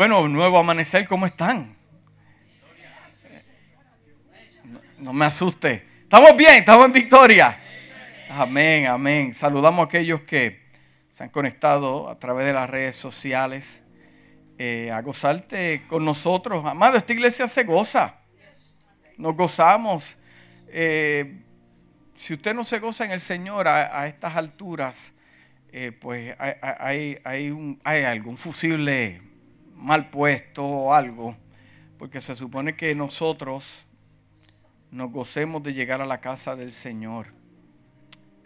Bueno, nuevo amanecer, ¿cómo están? No, me asuste. Estamos bien, estamos en victoria. Amén, amén. Saludamos a aquellos que se han conectado a través de las redes sociales eh, a gozarte con nosotros. Amado, esta iglesia se goza. Nos gozamos. Eh, si usted no se goza en el Señor a, estas alturas, eh, pues hay, hay, un, hay algún fusible mal puesto o algo, porque se supone que nosotros nos gocemos de llegar a la casa del Señor.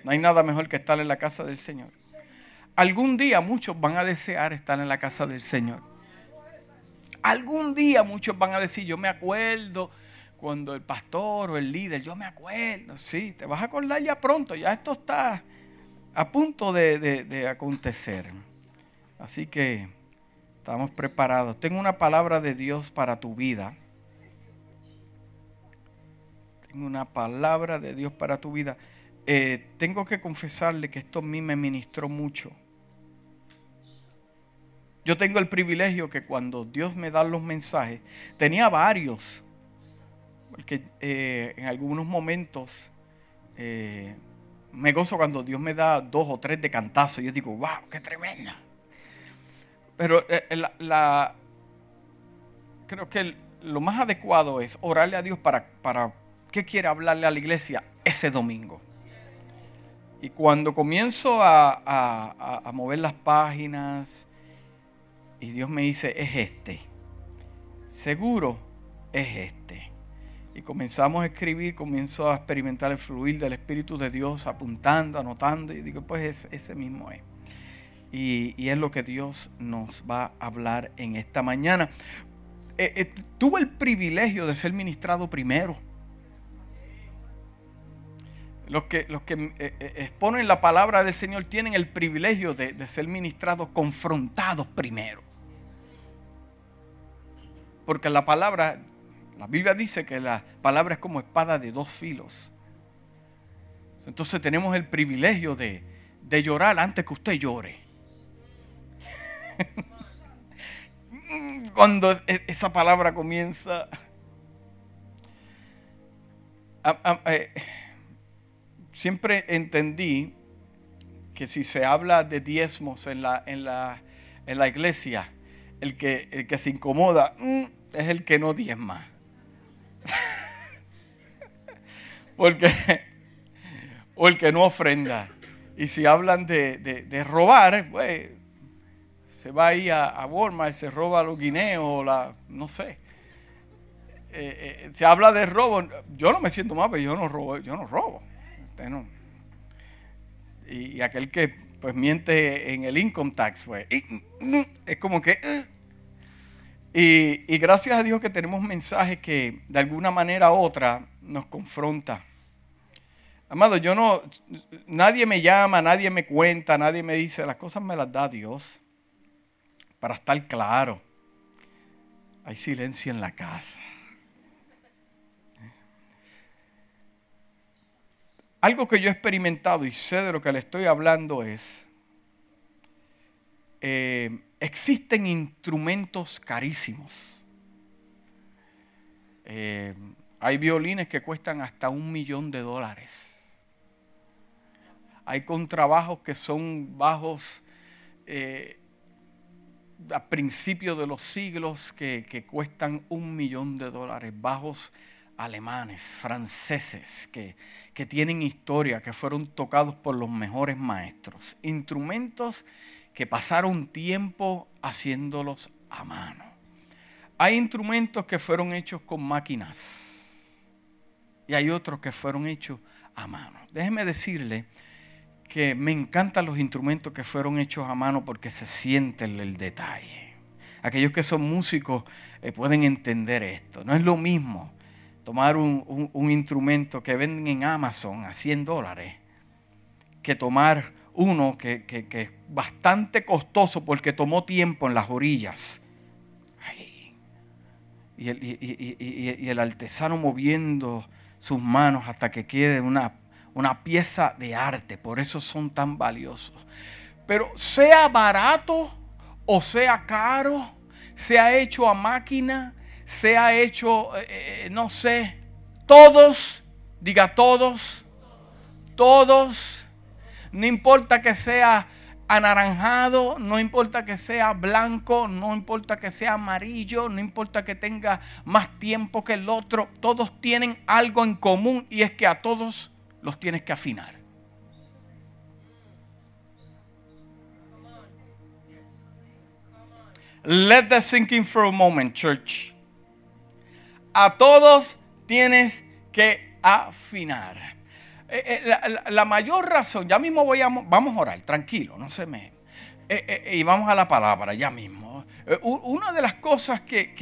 No hay nada mejor que estar en la casa del Señor. Algún día muchos van a desear estar en la casa del Señor. Algún día muchos van a decir, yo me acuerdo cuando el pastor o el líder, yo me acuerdo, sí, te vas a acordar ya pronto, ya esto está a punto de, de acontecer. Así que estamos preparados. Tengo una palabra de Dios para tu vida. Tengo una palabra de Dios para tu vida. Eh, tengo que confesarle que esto a mí me ministró mucho. Yo tengo el privilegio que cuando Dios me da los mensajes, tenía varios, porque eh, en algunos momentos eh, me gozo cuando Dios me da dos o tres de cantazo. Y yo digo, wow, qué tremenda. Pero la, creo que lo más adecuado es orarle a Dios para, para qué quiere hablarle a la iglesia ese domingo. Y cuando comienzo a, mover las páginas y Dios me dice, es este, seguro es este. Y comenzamos a escribir, comienzo a experimentar el fluir del Espíritu de Dios, apuntando, anotando, y digo, pues ese mismo es. Y, es lo que Dios nos va a hablar en esta mañana. Eh, eh, tuve el privilegio de ser ministrado primero. Los que, los que eh, eh, exponen la palabra del Señor tienen el privilegio de, ser ministrados confrontados primero. Porque la palabra, la Biblia dice que la palabra es como espada de dos filos. Entonces tenemos el privilegio de, de llorar antes que usted llore. Cuando esa palabra comienza... A, eh, siempre entendí que si se habla de diezmos en la, en la, en la iglesia, el que, el que se incomoda mm, es el que no diezma. Porque, o el que no ofrenda. Y si hablan de, robar, pues, se va ahí a, a Walmart, se roba los guineos, la, no sé. Eh, eh, se habla de robo. Yo no me siento mal, pero yo no robo. Yo no robo. Y, aquel que pues miente en el income tax, pues, es como que... Y, gracias a Dios que tenemos mensajes que de alguna manera u otra nos confronta. Amado, yo no, nadie me llama, nadie me cuenta, nadie me dice, las cosas me las da Dios. Para estar claro, hay silencio en la casa. Algo que yo he experimentado y sé de lo que le estoy hablando es, eh, existen instrumentos carísimos. Eh, hay violines que cuestan hasta un millón de dólares. Hay contrabajos que son bajos eh, a principios de los siglos que, que, cuestan un millón de dólares, bajos alemanes, franceses, que, que tienen historia, que fueron tocados por los mejores maestros. Instrumentos que pasaron tiempo haciéndolos a mano. Hay instrumentos que fueron hechos con máquinas y hay otros que fueron hechos a mano. Déjeme decirle que me encantan los instrumentos que fueron hechos a mano porque se sienten el detalle. Aquellos que son músicos eh, pueden entender esto. No es lo mismo tomar un, instrumento que venden en Amazon a 100 dólares que tomar uno que, es bastante costoso porque tomó tiempo en las orillas. Y, el, artesano moviendo sus manos hasta que quede una, una pieza de arte. Por eso son tan valiosos. Pero sea barato o sea caro, sea hecho a máquina, sea hecho, eh, eh, no sé, todos, diga todos, todos, no importa que sea anaranjado, no importa que sea blanco, no importa que sea amarillo, no importa que tenga más tiempo que el otro, todos tienen algo en común y es que a todos los tienes que afinar. Let that sink in for a moment, church. A todos tienes que afinar. Eh, eh, la, mayor razón, ya mismo voy a, vamos a orar, tranquilo, no se me... Eh, y vamos a la palabra, ya mismo. una de las cosas que,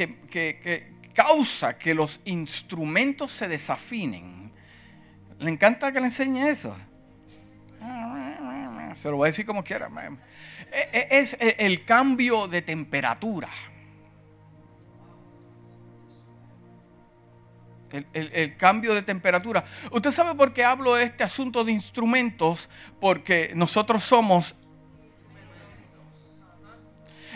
causa que los instrumentos se desafinen, le encanta que le enseñe eso. Se lo voy a decir como quiera. Es el cambio de temperatura. el, cambio de temperatura. ¿Usted sabe por qué hablo de este asunto de instrumentos? Porque nosotros somos...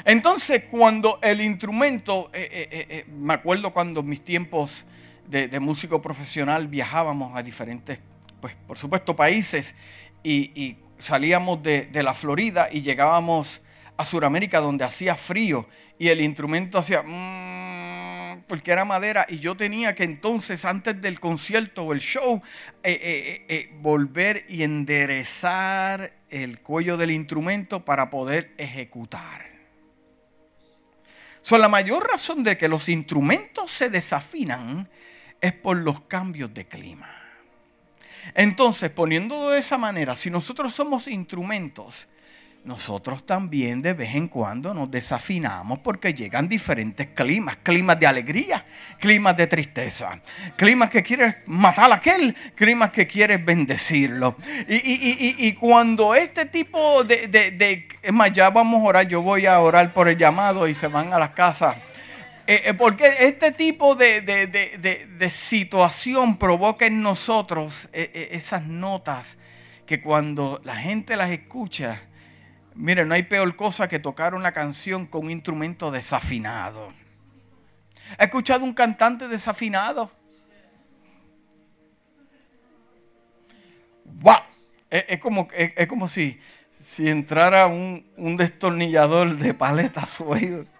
Entonces, cuando el instrumento, eh, eh, eh, me acuerdo cuando mis tiempos de, músico profesional viajábamos a diferentes, pues por supuesto, países y, salíamos de, la Florida y llegábamos a Sudamérica donde hacía frío y el instrumento hacía... Mm, porque era madera y yo tenía que entonces antes del concierto o el show eh, eh, eh, volver y enderezar el cuello del instrumento para poder ejecutar. So, la mayor razón de que los instrumentos se desafinan es por los cambios de clima. Entonces, poniéndolo de esa manera, si nosotros somos instrumentos, nosotros también de vez en cuando nos desafinamos porque llegan diferentes climas, climas de alegría, climas de tristeza, climas que quieres matar a aquel, climas que quieres bendecirlo. Y, cuando este tipo de, es más, ya vamos a orar, yo voy a orar por el llamado y se van a las casas. Eh, eh, porque este tipo de, situación provoca en nosotros eh, esas notas que cuando la gente las escucha, Mire, no hay peor cosa que tocar una canción con un instrumento desafinado. ¿Ha escuchado un cantante desafinado? ¡Wow! Es, como, es, como si, si entrara un, un destornillador de paleta a.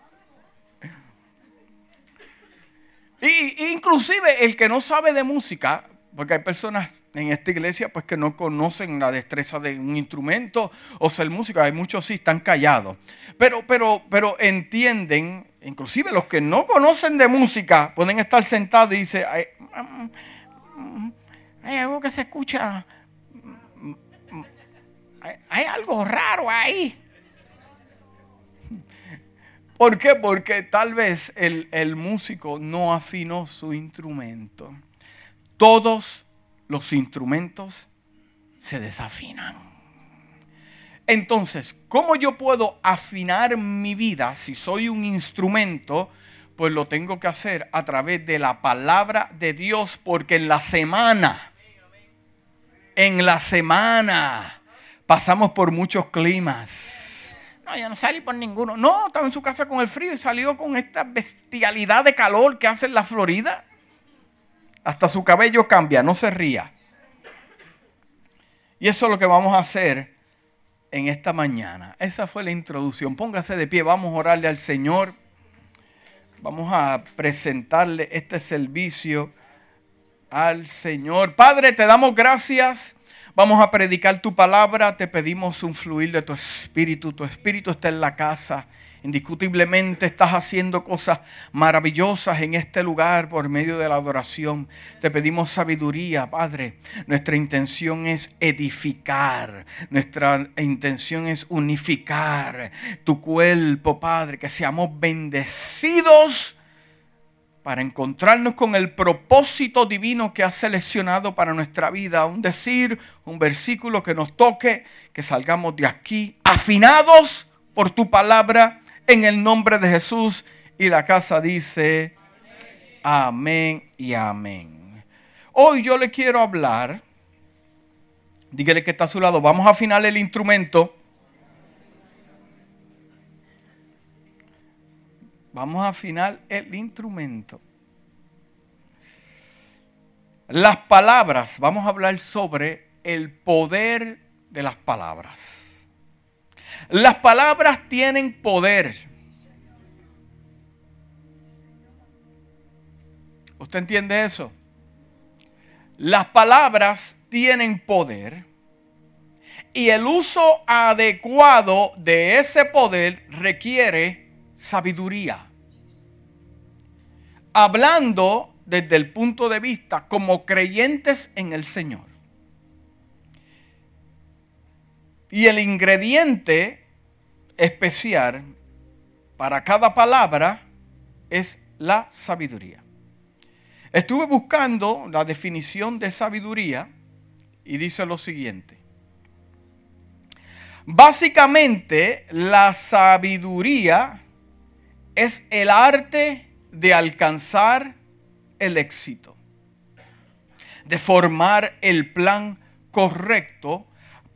Y, inclusive el que no sabe de música porque hay personas en esta iglesia pues que no conocen la destreza de un instrumento o ser músico. Hay muchos sí están callados. Pero, pero, pero entienden, inclusive los que no conocen de música pueden estar sentados y dicen, hay, hay algo que se escucha, hay, algo raro ahí. ¿Por qué? Porque tal vez el, el músico no afinó su instrumento todos los instrumentos se desafinan. Entonces, ¿cómo yo puedo afinar mi vida si soy un instrumento? Pues lo tengo que hacer a través de la palabra de Dios, porque en la semana, en la semana, pasamos por muchos climas. No, yo no salí por ninguno. No, estaba en su casa con el frío y salió con esta bestialidad de calor que hace en la Florida. Hasta su cabello cambia, no se ría. Y eso es lo que vamos a hacer en esta mañana. Esa fue la introducción. Póngase de pie, vamos a orarle al Señor. Vamos a presentarle este servicio al Señor. Padre, te damos gracias. Vamos a predicar tu palabra. Te pedimos un fluir de tu espíritu. Tu espíritu está en la casa. Indiscutiblemente estás haciendo cosas maravillosas en este lugar por medio de la adoración. Te pedimos sabiduría, Padre. Nuestra intención es edificar. Nuestra intención es unificar tu cuerpo, Padre. Que seamos bendecidos para encontrarnos con el propósito divino que has seleccionado para nuestra vida. Un decir, un versículo que nos toque, que salgamos de aquí afinados por tu palabra en el nombre de Jesús. Y la casa dice, amén y amén. Hoy yo le quiero hablar, dígale que está a su lado, vamos a afinar el instrumento. Vamos a afinar el instrumento. Las palabras, vamos a hablar sobre el poder de las palabras. Las palabras tienen poder. ¿Usted entiende eso? Las palabras tienen poder y el uso adecuado de ese poder requiere sabiduría. Hablando desde el punto de vista como creyentes en el Señor. Y el ingrediente especial para cada palabra es la sabiduría. Estuve buscando la definición de sabiduría y dice lo siguiente. Básicamente, la sabiduría es el arte de alcanzar el éxito, de formar el plan correcto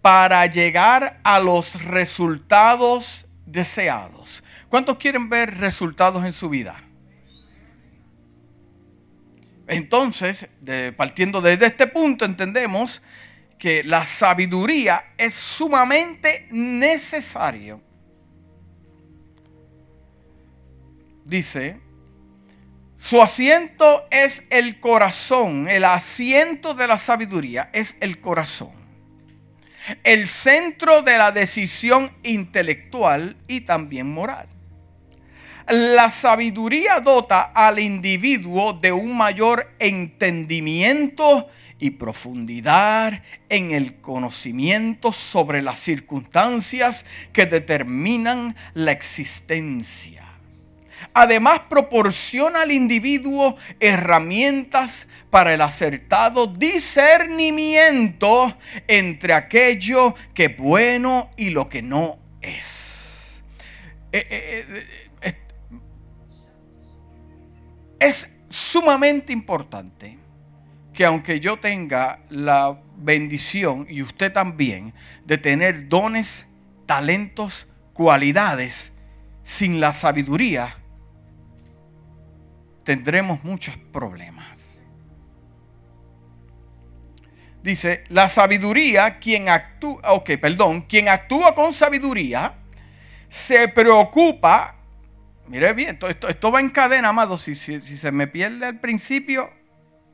para llegar a los resultados deseados. ¿Cuántos quieren ver resultados en su vida? Entonces, partiendo desde este punto, entendemos que la sabiduría es sumamente necesario. Dice, su asiento es el corazón, el asiento de la sabiduría es el corazón. El centro de la decisión intelectual y también moral. La sabiduría dota al individuo de un mayor entendimiento y profundidad en el conocimiento sobre las circunstancias que determinan la existencia. Además, proporciona al individuo herramientas para el acertado discernimiento entre aquello que es bueno y lo que no es. Eh, eh, eh, es sumamente importante que aunque yo tenga la bendición y usted también de tener dones, talentos, cualidades, sin la sabiduría, tendremos muchos problemas. Dice, la sabiduría, quien actúa, ok, perdón, quien actúa con sabiduría, se preocupa Mire bien, esto, esto, va en cadena, amado. Si, si, se me pierde al principio,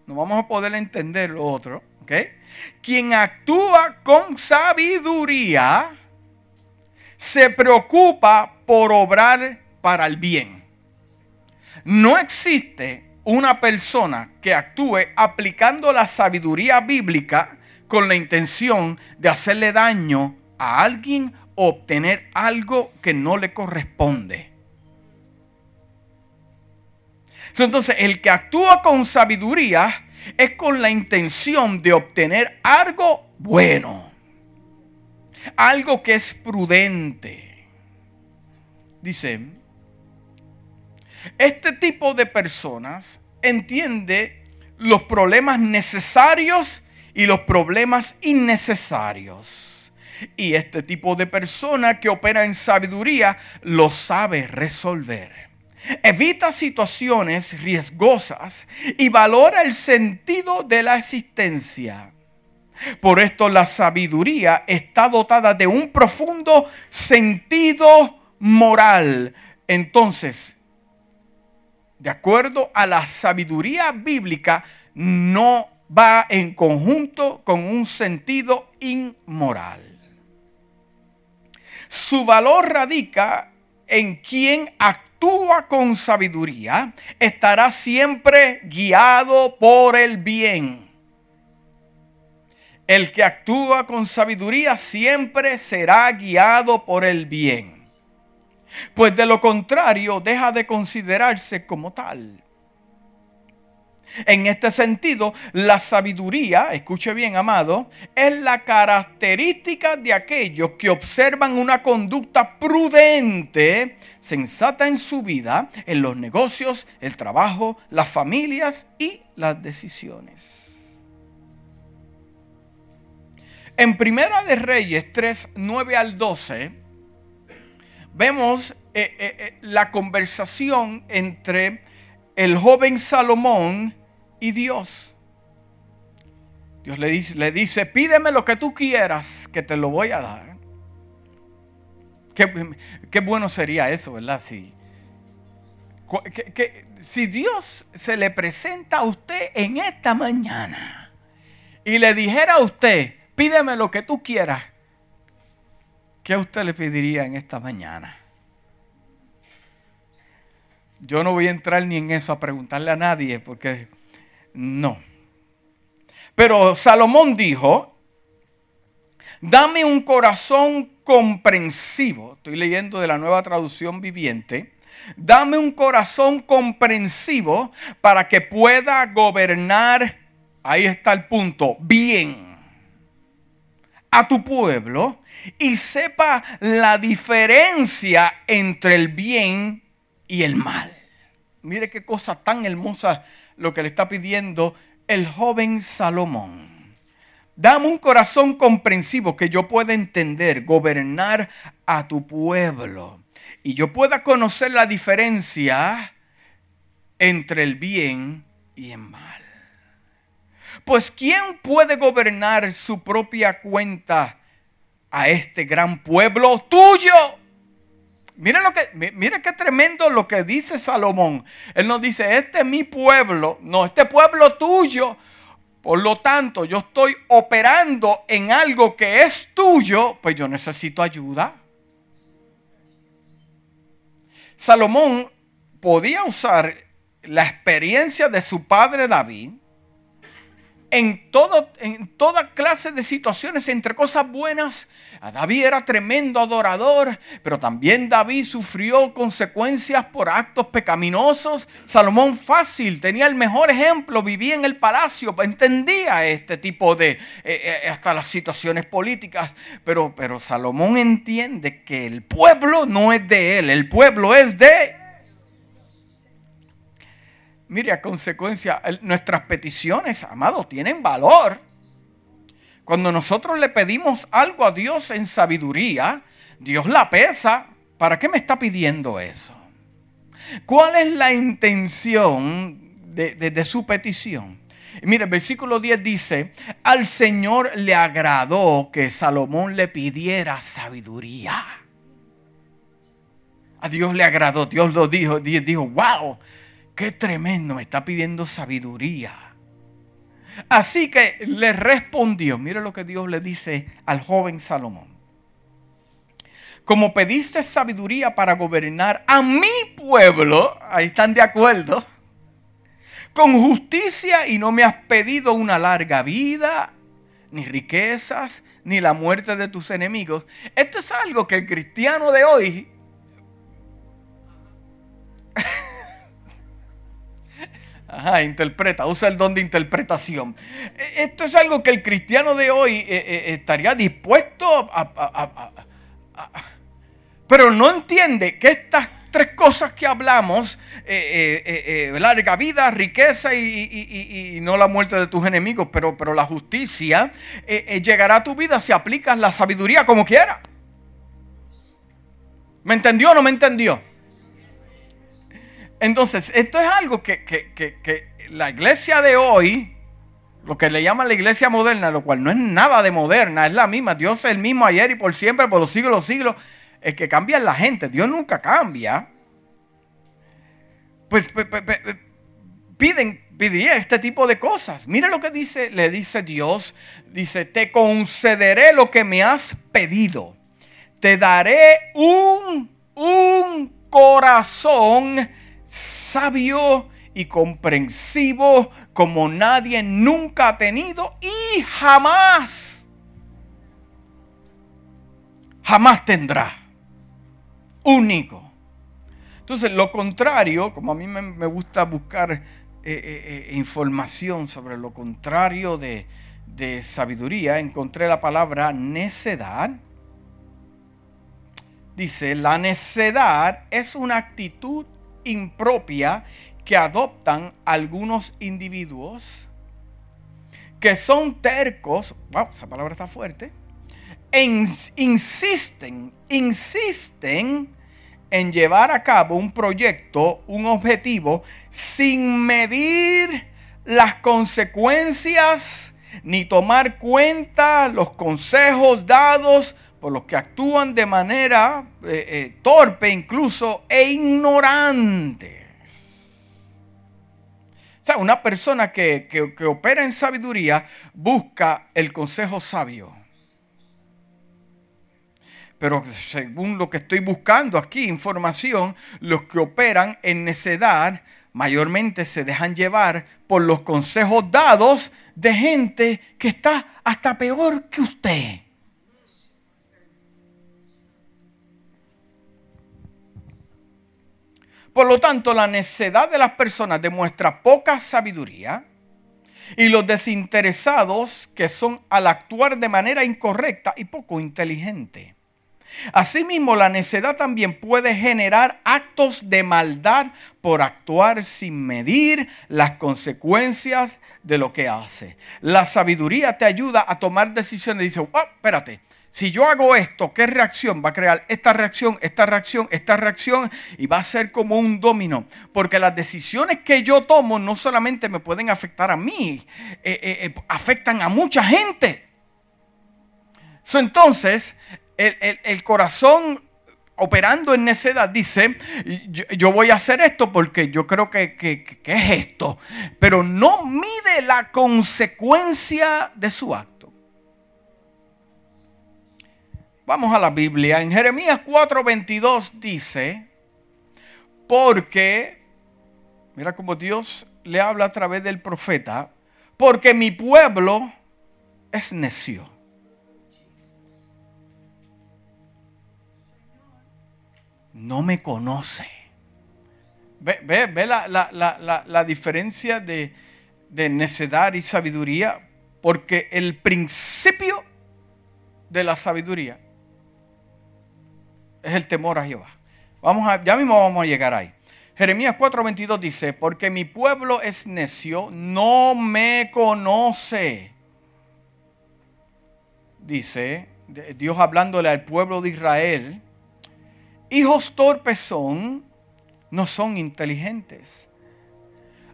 no vamos a poder entender lo otro. Quien actúa con sabiduría se preocupa por obrar para el bien. No existe una persona que actúe aplicando la sabiduría bíblica con la intención de hacerle daño a alguien o obtener algo que no le corresponde. Entonces, el que actúa con sabiduría es con la intención de obtener algo bueno, algo que es prudente. Dice, este tipo de personas entiende los problemas necesarios y los problemas innecesarios. Y este tipo de persona que opera en sabiduría lo sabe resolver. Evita situaciones riesgosas y valora el sentido de la existencia. Por esto la sabiduría está dotada de un profundo sentido moral. Entonces, de acuerdo a la sabiduría bíblica, no va en conjunto con un sentido inmoral. Su valor radica en quien actúa con sabiduría estará siempre guiado por el bien. El que actúa con sabiduría siempre será guiado por el bien. Pues de lo contrario deja de considerarse como tal. En este sentido, la sabiduría, escuche bien amado, es la característica de aquellos que observan una conducta prudente, sensata en su vida, en los negocios, el trabajo, las familias y las decisiones. En Primera de Reyes 3, 9 al 12, vemos la conversación entre el joven Salomón y Dios. Dios le dice, le dice, pídeme lo que tú quieras, que te lo voy a dar. Qué, bueno sería eso, ¿verdad? Si, si Dios se le presenta a usted en esta mañana y le dijera a usted, pídeme lo que tú quieras, ¿qué usted le pediría en esta mañana? Yo no voy a entrar ni en eso a preguntarle a nadie porque no. Pero Salomón dijo, dame un corazón comprensivo. Estoy leyendo de la nueva traducción viviente. Dame un corazón comprensivo para que pueda gobernar, ahí está el punto, bien a tu pueblo y sepa la diferencia entre el bien y el mal. Mire qué cosa tan hermosa lo que le está pidiendo el joven Salomón. Dame un corazón comprensivo que yo pueda entender, gobernar a tu pueblo y yo pueda conocer la diferencia entre el bien y el mal. Pues ¿quién puede gobernar su propia cuenta a este gran pueblo tuyo? Mira lo que, mira qué tremendo lo que dice Salomón. Él nos dice, este es mi pueblo, no, este pueblo tuyo. Por lo tanto, yo estoy operando en algo que es tuyo, pues yo necesito ayuda. Salomón podía usar la experiencia de su padre David en, todo, en toda clase de situaciones, entre cosas buenas. David era tremendo adorador, pero también David sufrió consecuencias por actos pecaminosos. Salomón fácil, tenía el mejor ejemplo, vivía en el palacio, entendía este tipo de, eh, eh, hasta las situaciones políticas, pero, pero Salomón entiende que el pueblo no es de él, el pueblo es de Mire, a consecuencia, nuestras peticiones, amado, tienen valor. Cuando nosotros le pedimos algo a Dios en sabiduría, Dios la pesa. ¿Para qué me está pidiendo eso? ¿Cuál es la intención de, su petición? Mire, el versículo 10 dice, al Señor le agradó que Salomón le pidiera sabiduría. A Dios le agradó, Dios lo dijo, Dios dijo, wow, qué tremendo, me está pidiendo sabiduría. Así que le respondió, mire lo que Dios le dice al joven Salomón. Como pediste sabiduría para gobernar a mi pueblo, ahí están de acuerdo, con justicia y no me has pedido una larga vida, ni riquezas, ni la muerte de tus enemigos. Esto es algo que el cristiano de hoy Ajá, interpreta, usa el don de interpretación. E, esto es algo que el cristiano de hoy eh, eh, estaría dispuesto a, Pero no entiende que estas tres cosas que hablamos, eh, larga vida, riqueza y, no la muerte de tus enemigos, pero, pero la justicia, llegará a tu vida si aplicas la sabiduría como quieras. ¿Me entendió o no me entendió? Entonces, esto es algo que, la iglesia de hoy, lo que le llaman la iglesia moderna, lo cual no es nada de moderna, es la misma. Dios es el mismo ayer y por siempre, por los siglos los siglos. El que cambia la gente. Dios nunca cambia. Pues, pues, pues, piden, pediría este tipo de cosas. Mire lo que dice, le dice Dios. Dice, te concederé lo que me has pedido. Te daré un, un corazón sabio y comprensivo como nadie nunca ha tenido y jamás, jamás tendrá. Único. Entonces, lo contrario, como a mí me, gusta buscar eh, eh, eh, información sobre lo contrario de, de sabiduría, encontré la palabra necedad. Dice, la necedad es una actitud impropia que adoptan algunos individuos que son tercos, wow, esa palabra está fuerte, insisten, insisten en llevar a cabo un proyecto, un objetivo, sin medir las consecuencias ni tomar cuenta los consejos dados por los que actúan de manera eh, eh, torpe incluso e ignorante. O sea, una persona que, que opera en sabiduría busca el consejo sabio. Pero según lo que estoy buscando aquí, información, los que operan en necedad mayormente se dejan llevar por los consejos dados de gente que está hasta peor que usted. Por lo tanto, la necedad de las personas demuestra poca sabiduría y los desinteresados que son al actuar de manera incorrecta y poco inteligente. Asimismo, la necedad también puede generar actos de maldad por actuar sin medir las consecuencias de lo que hace. La sabiduría te ayuda a tomar decisiones. Dice, oh, espérate, si yo hago esto, ¿qué reacción va a crear? Esta reacción, esta reacción, esta reacción y va a ser como un domino. Porque las decisiones que yo tomo no solamente me pueden afectar a mí, eh, eh, eh, afectan a mucha gente. entonces, el, corazón operando en necedad dice, yo, voy a hacer esto porque yo creo que, que, es esto, pero no mide la consecuencia de su acto. Vamos a la Biblia. En Jeremías 4:22 dice, porque, mira cómo Dios le habla a través del profeta, porque mi pueblo es necio. No me conoce. Ve, ve, la, diferencia de, de necedad y sabiduría, porque el principio de la sabiduría es el temor a Jehová. Vamos a, ya mismo vamos a llegar ahí. Jeremías 4:22 dice, porque mi pueblo es necio, no me conoce. Dice Dios hablándole al pueblo de Israel, hijos torpes son, no son inteligentes.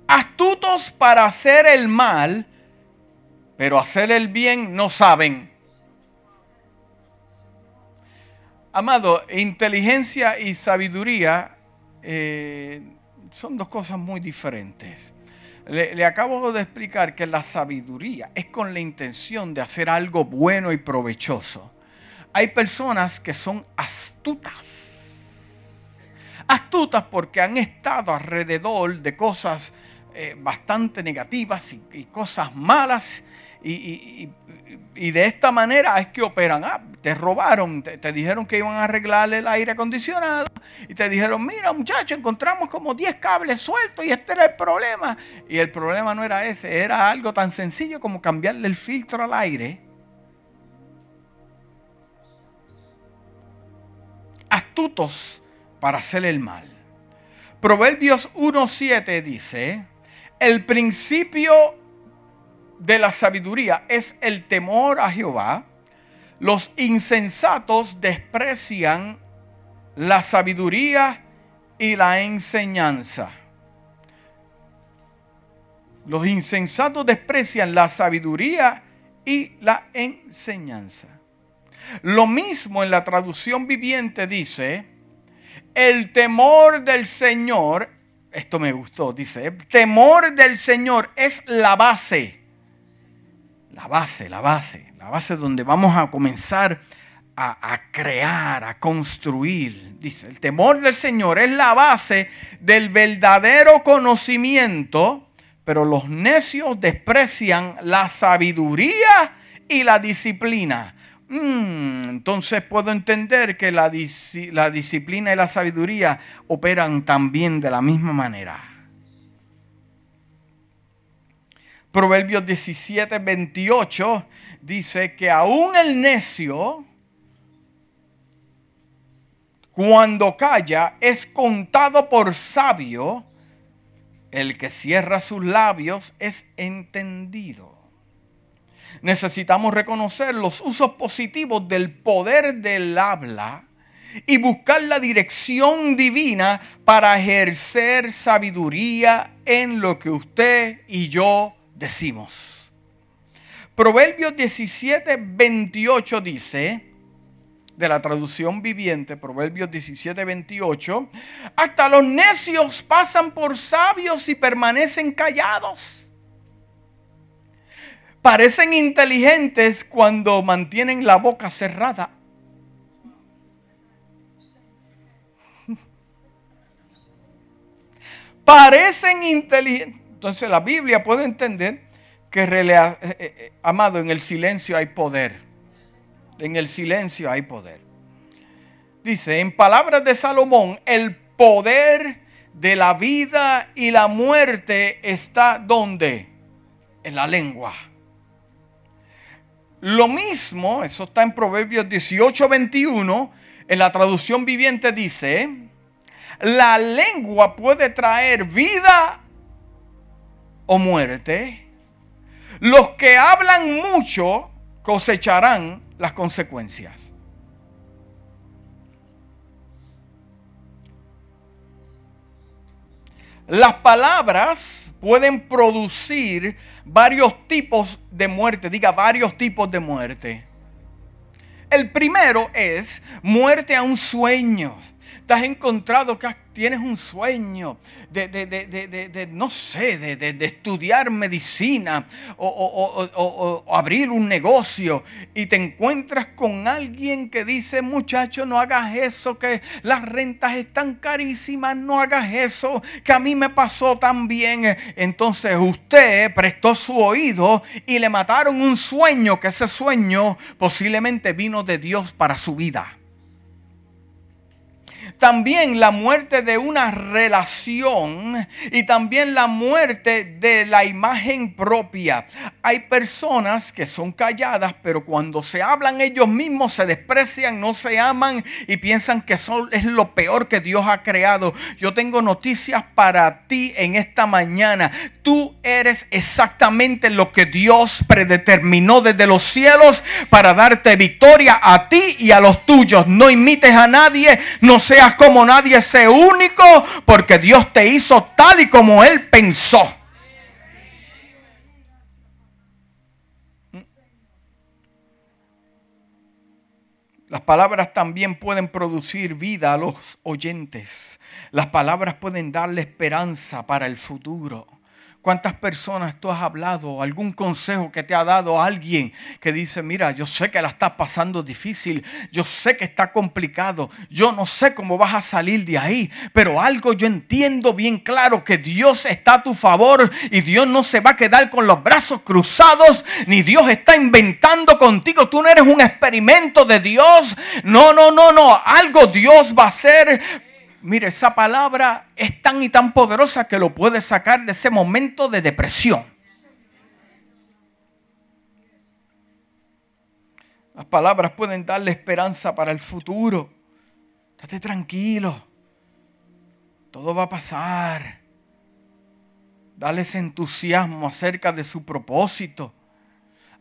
Astutos para hacer el mal, pero hacer el bien no saben. Amado, inteligencia y sabiduría eh, son dos cosas muy diferentes. Le, acabo de explicar que la sabiduría es con la intención de hacer algo bueno y provechoso. Hay personas que son astutas. Astutas porque han estado alrededor de cosas eh, bastante negativas y, cosas malas y, y de esta manera es que operan. Ah, te robaron, te, dijeron que iban a arreglar el aire acondicionado y te dijeron, mira muchacho, encontramos como 10 cables sueltos y este era el problema. Y el problema no era ese, era algo tan sencillo como cambiarle el filtro al aire. Astutos para hacer el mal. Proverbios 1.7 dice, el principio de la sabiduría es el temor a Jehová. Los insensatos desprecian la sabiduría y la enseñanza. Los insensatos desprecian la sabiduría y la enseñanza. Lo mismo en la traducción viviente dice, el temor del Señor, esto me gustó, dice, temor del Señor es la base la base, la base, la base donde vamos a comenzar a, crear, a construir. Dice, el temor del Señor es la base del verdadero conocimiento, pero los necios desprecian la sabiduría y la disciplina. Mm, entonces puedo entender que la, la disciplina y la sabiduría operan también de la misma manera. Proverbios 17, 28 dice que aún el necio, cuando calla, es contado por sabio. El que cierra sus labios es entendido. Necesitamos reconocer los usos positivos del poder del habla y buscar la dirección divina para ejercer sabiduría en lo que usted y yo decimos. Proverbios 17, 28 dice, de la traducción viviente, Proverbios 17, 28, hasta los necios pasan por sabios y permanecen callados. Parecen inteligentes cuando mantienen la boca cerrada. Parecen inteligentes. Entonces la Biblia puede entender que, eh, eh, eh, amado, en el silencio hay poder. En el silencio hay poder. Dice, en palabras de Salomón, el poder de la vida y la muerte está donde? En la lengua. Lo mismo, eso está en Proverbios 18, 21, en la traducción viviente dice, la lengua puede traer vida o muerte. Los que hablan mucho cosecharán las consecuencias. Las palabras pueden producir varios tipos de muerte, diga varios tipos de muerte. El primero es muerte a un sueño. Te has encontrado que tienes un sueño de, no sé, de, estudiar medicina o, abrir un negocio y te encuentras con alguien que dice, muchacho, no hagas eso, que las rentas están carísimas, no hagas eso, que a mí me pasó también. Entonces usted prestó su oído y le mataron un sueño, que ese sueño posiblemente vino de Dios para su vida también la muerte de una relación y también la muerte de la imagen propia. Hay personas que son calladas, pero cuando se hablan ellos mismos se desprecian, no se aman y piensan que eso es lo peor que Dios ha creado. Yo tengo noticias para ti en esta mañana. Tú eres exactamente lo que Dios predeterminó desde los cielos para darte victoria a ti y a los tuyos. No imites a nadie, no seas como nadie, ese único, porque Dios te hizo tal y como Él pensó. Las palabras también pueden producir vida a los oyentes. Las palabras pueden darle esperanza para el futuro. ¿Cuántas personas tú has hablado? ¿Algún consejo que te ha dado alguien que dice, mira, yo sé que la estás pasando difícil, yo sé que está complicado, yo no sé cómo vas a salir de ahí, pero algo yo entiendo bien claro que Dios está a tu favor y Dios no se va a quedar con los brazos cruzados, ni Dios está inventando contigo, tú no eres un experimento de Dios, no, no, no, no, algo Dios va a hacer Mire, esa palabra es tan y tan poderosa que lo puede sacar de ese momento de depresión. Las palabras pueden darle esperanza para el futuro. Estate tranquilo. Todo va a pasar. Dale ese entusiasmo acerca de su propósito.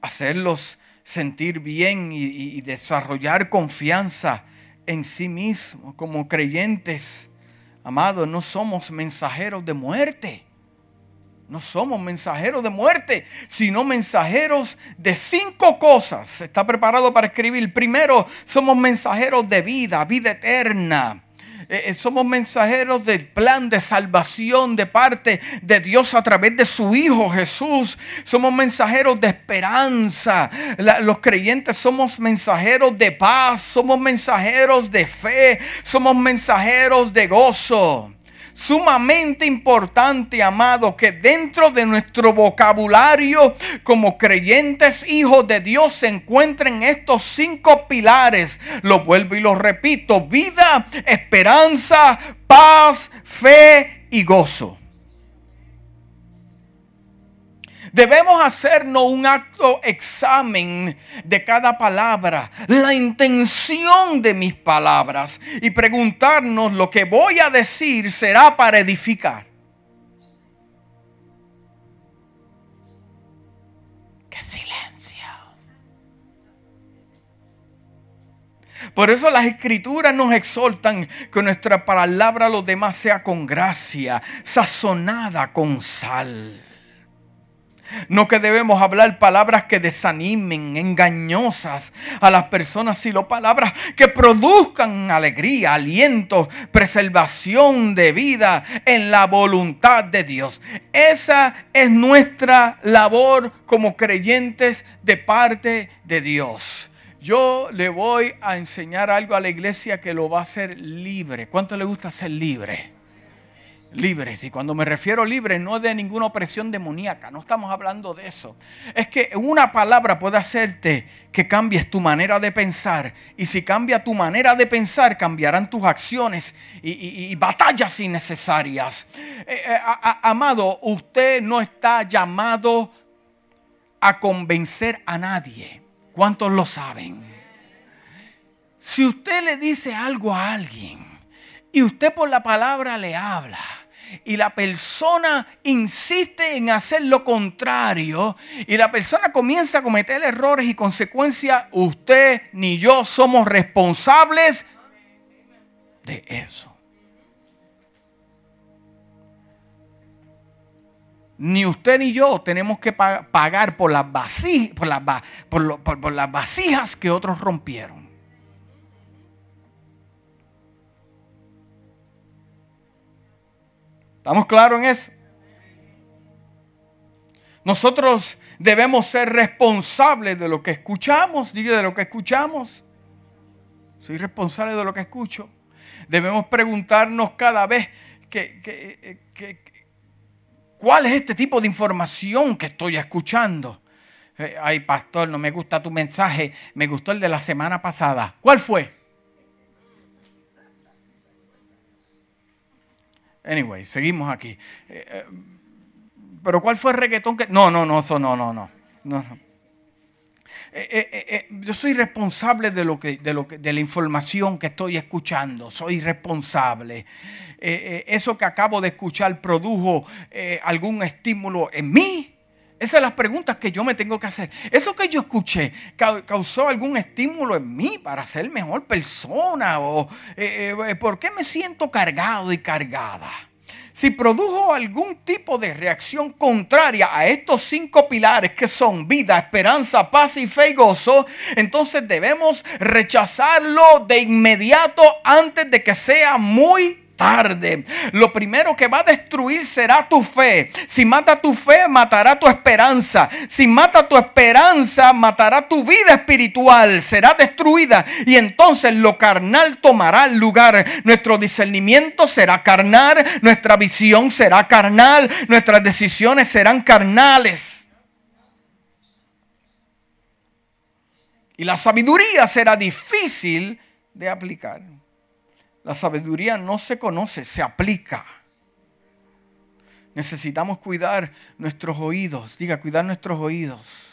Hacerlos sentir bien y desarrollar confianza en sí mismo como creyentes. Amados, no somos mensajeros de muerte. No somos mensajeros de muerte, sino mensajeros de cinco cosas. Está preparado para escribir. Primero, somos mensajeros de vida, vida eterna. Eh, eh, somos mensajeros del plan de salvación de parte de Dios a través de su Hijo Jesús. Somos mensajeros de esperanza. los creyentes somos mensajeros de paz, somos mensajeros de fe, somos mensajeros de gozo sumamente importante, amado, que dentro de nuestro vocabulario como creyentes hijos de Dios se encuentren estos cinco pilares. Lo vuelvo y lo repito, vida, esperanza, paz, fe y gozo. Debemos hacernos un acto examen de cada palabra, la intención de mis palabras y preguntarnos lo que voy a decir será para edificar. ¡Qué silencio! Por eso las escrituras nos exhortan que nuestra palabra a los demás sea con gracia, sazonada con sal. No que debemos hablar palabras que desanimen, engañosas a las personas, sino palabras que produzcan alegría, aliento, preservación de vida en la voluntad de Dios. Esa es nuestra labor como creyentes de parte de Dios. Yo le voy a enseñar algo a la iglesia que lo va a hacer libre. ¿Cuánto le gusta ser libre? Libres. Y cuando me refiero libre, no es de ninguna opresión demoníaca, no estamos hablando de eso. Es que una palabra puede hacerte que cambies tu manera de pensar. Y si cambia tu manera de pensar, cambiarán tus acciones y, batallas innecesarias. Eh, eh, amado, usted no está llamado a convencer a nadie. ¿Cuántos lo saben? Si usted le dice algo a alguien y usted por la palabra le habla, y la persona insiste en hacer lo contrario y la persona comienza a cometer errores y consecuencias, usted ni yo somos responsables de eso. Ni usted ni yo tenemos que pagar por las, por las vasijas que otros rompieron. ¿Estamos claros en eso? Nosotros debemos ser responsables de lo que escuchamos, diga de lo que escuchamos. Soy responsable de lo que escucho. Debemos preguntarnos cada vez que, cuál es este tipo de información que estoy escuchando. Eh, ay, pastor, no me gusta tu mensaje, me gustó el de la semana pasada. ¿Cuál fue? Anyway, seguimos aquí. Eh, eh, pero ¿cuál fue el reggaetón que.? No, no, no, eso no, no, no. no, eh, yo soy responsable de, lo que, de, lo que, de la información que estoy escuchando. Soy responsable. eso que acabo de escuchar produjo algún estímulo en mí. Esas son las preguntas que yo me tengo que hacer. Eso que yo escuché causó algún estímulo en mí para ser mejor persona o eh, eh, por qué me siento cargado y cargada. Si produjo algún tipo de reacción contraria a estos cinco pilares que son vida, esperanza, paz y fe y gozo, entonces debemos rechazarlo de inmediato antes de que sea muy tarde. Lo primero que va a destruir será tu fe. Si mata tu fe, matará tu esperanza. Si mata tu esperanza, matará tu vida espiritual. Será destruida. Y entonces lo carnal tomará lugar. Nuestro discernimiento será carnal. Nuestra visión será carnal. Nuestras decisiones serán carnales. Y la sabiduría será difícil de aplicar. La sabiduría no se conoce, se aplica. Necesitamos cuidar nuestros oídos. Diga, cuidar nuestros oídos.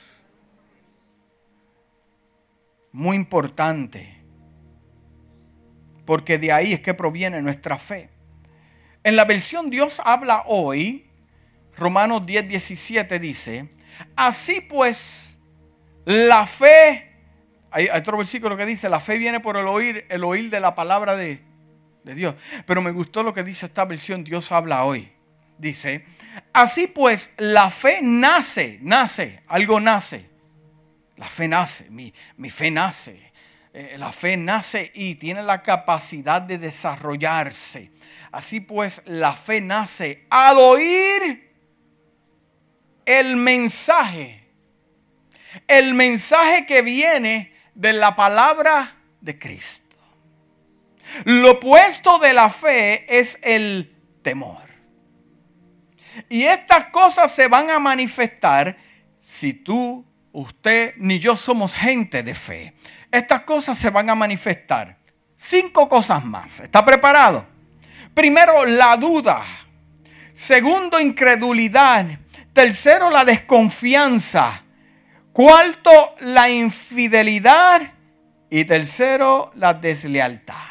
Muy importante. Porque de ahí es que proviene nuestra fe. En la versión Dios habla hoy, Romanos 10, 17 dice, así pues, la fe, hay, otro versículo que dice, la fe viene por el oír, el oír de la palabra de, Dios. Pero me gustó lo que dice esta versión, Dios habla hoy. Dice, así pues, la fe nace, nace, algo nace. La fe nace, mi, fe nace. Eh, la fe nace y tiene la capacidad de desarrollarse. Así pues, la fe nace al oír el mensaje. El mensaje que viene de la palabra de Cristo. Lo opuesto de la fe es el temor. Y estas cosas se van a manifestar si tú, usted ni yo somos gente de fe. Estas cosas se van a manifestar. Cinco cosas más. ¿Está preparado? Primero, la duda. Segundo, incredulidad. Tercero, la desconfianza. Cuarto, la infidelidad. Y tercero, la deslealtad.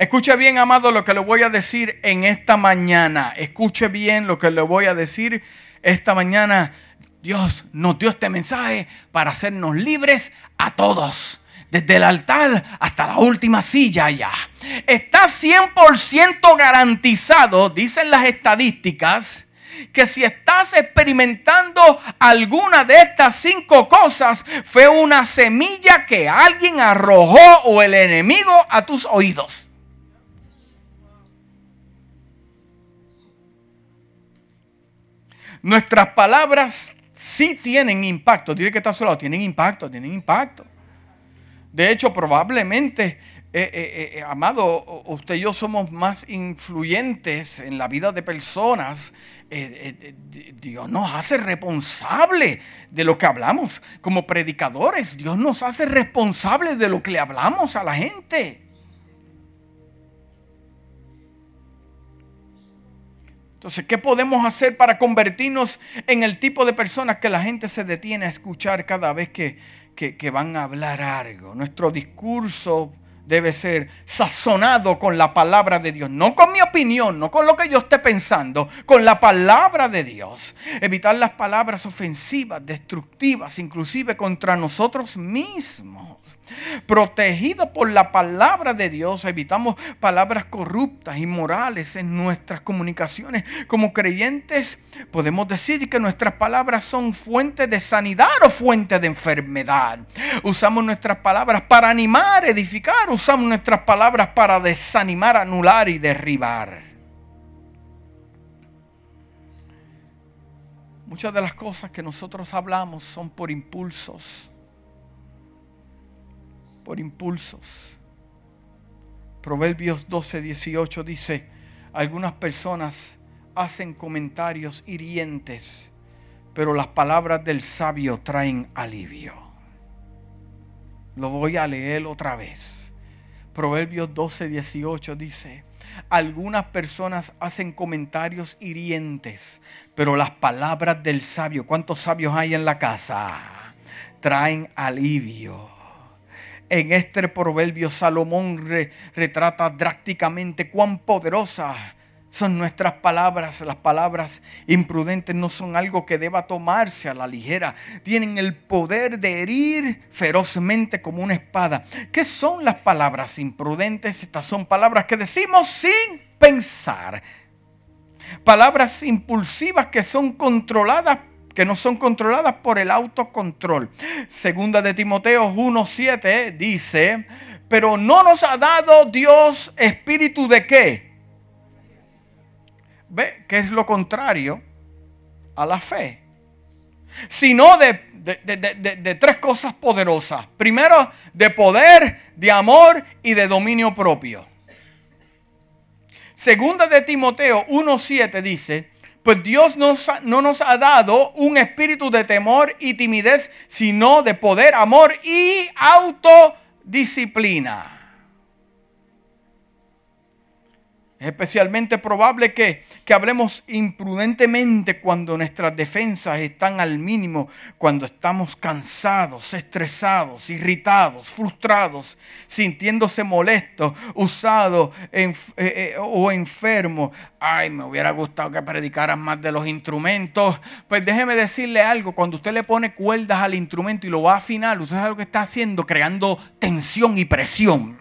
Escuche bien, amado, lo que le voy a decir en esta mañana. Escuche bien lo que le voy a decir esta mañana. Dios nos dio este mensaje para hacernos libres a todos desde el altar hasta la última silla allá. Está 100% garantizado, dicen las estadísticas, que si estás experimentando alguna de estas cinco cosas, fue una semilla que alguien arrojó o el enemigo a tus oídos. Nuestras palabras sí tienen impacto. Dile que está a su lado, tienen impacto, tienen impacto. De hecho, probablemente, eh, eh, eh, amado, usted y yo somos más influyentes en la vida de personas. Dios nos hace responsable de lo que hablamos. Como predicadores, Dios nos hace responsable de lo que le hablamos a la gente. Entonces, ¿qué podemos hacer para convertirnos en el tipo de personas que la gente se detiene a escuchar cada vez que, que, van a hablar algo? Nuestro discurso debe ser sazonado con la palabra de Dios, no con mi opinión, no con lo que yo esté pensando, con la palabra de Dios. Evitar las palabras ofensivas, destructivas, inclusive contra nosotros mismos. Protegido por la palabra de Dios, evitamos palabras corruptas, y morales en nuestras comunicaciones. Como creyentes, podemos decir que nuestras palabras son fuente de sanidad o fuente de enfermedad. Usamos nuestras palabras para animar, edificar. Usamos nuestras palabras para desanimar, anular y derribar. Muchas de las cosas que nosotros hablamos son por impulsos por impulsos. Proverbios 12, 18 dice, algunas personas hacen comentarios hirientes, pero las palabras del sabio traen alivio. Lo voy a leer otra vez. Proverbios 12, 18 dice, algunas personas hacen comentarios hirientes, pero las palabras del sabio, ¿cuántos sabios hay en la casa? Traen alivio. En este proverbio Salomón retrata drásticamente cuán poderosas son nuestras palabras. Las palabras imprudentes no son algo que deba tomarse a la ligera. Tienen el poder de herir ferozmente como una espada. ¿Qué son las palabras imprudentes? Estas son palabras que decimos sin pensar. Palabras impulsivas que son controladas que no son controladas por el autocontrol. Segunda de Timoteo 1:7 dice, pero no nos ha dado Dios espíritu de qué? ¿Ve? Que es lo contrario a la fe. Sino de, tres cosas poderosas. Primero, de poder, de amor y de dominio propio. Segunda de Timoteo 1.7 dice, pues Dios no nos ha dado un espíritu de temor y timidez, sino de poder, amor y autodisciplina. Es especialmente probable que, que, hablemos imprudentemente cuando nuestras defensas están al mínimo, cuando estamos cansados, estresados, irritados, frustrados, sintiéndose molestos, usados eh, eh, o enfermos. Ay, me hubiera gustado que predicaran más de los instrumentos. Pues déjeme decirle algo, cuando usted le pone cuerdas al instrumento y lo va a afinar, usted sabe lo que está haciendo, creando tensión y presión.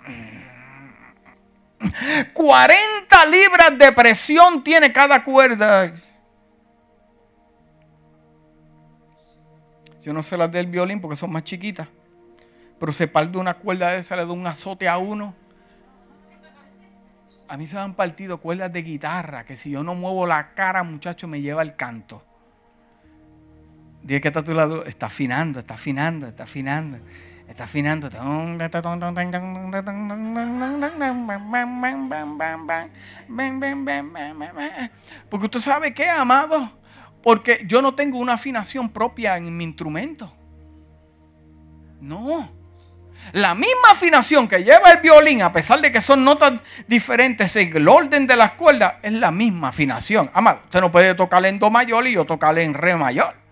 40 libras de presión tiene cada cuerda. Yo no sé las del violín porque son más chiquitas. Pero se parte una cuerda de esa, le da un azote a uno. A mí se han partido cuerdas de guitarra que si yo no muevo la cara, muchacho, me lleva el canto. Dije que está a tu lado, está afinando, está afinando, está afinando. Está afinando. Porque usted sabe qué, amado. Porque yo no tengo una afinación propia en mi instrumento. No. La misma afinación que lleva el violín, a pesar de que son notas diferentes en el orden de las cuerdas, es la misma afinación. Amado, usted no puede tocarle en do mayor y yo tocarle en re mayor.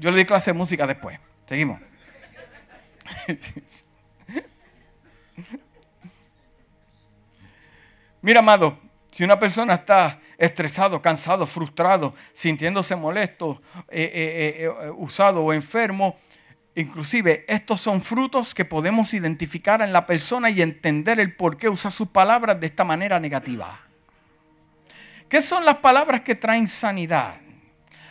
Yo le di clase de música después. Seguimos. Mira, amado, si una persona está estresado, cansado, frustrado, sintiéndose molesto, eh, eh, eh, usado o enfermo, Inclusive estos son frutos que podemos identificar en la persona y entender el por qué usa sus palabras de esta manera negativa. ¿Qué son las palabras que traen sanidad?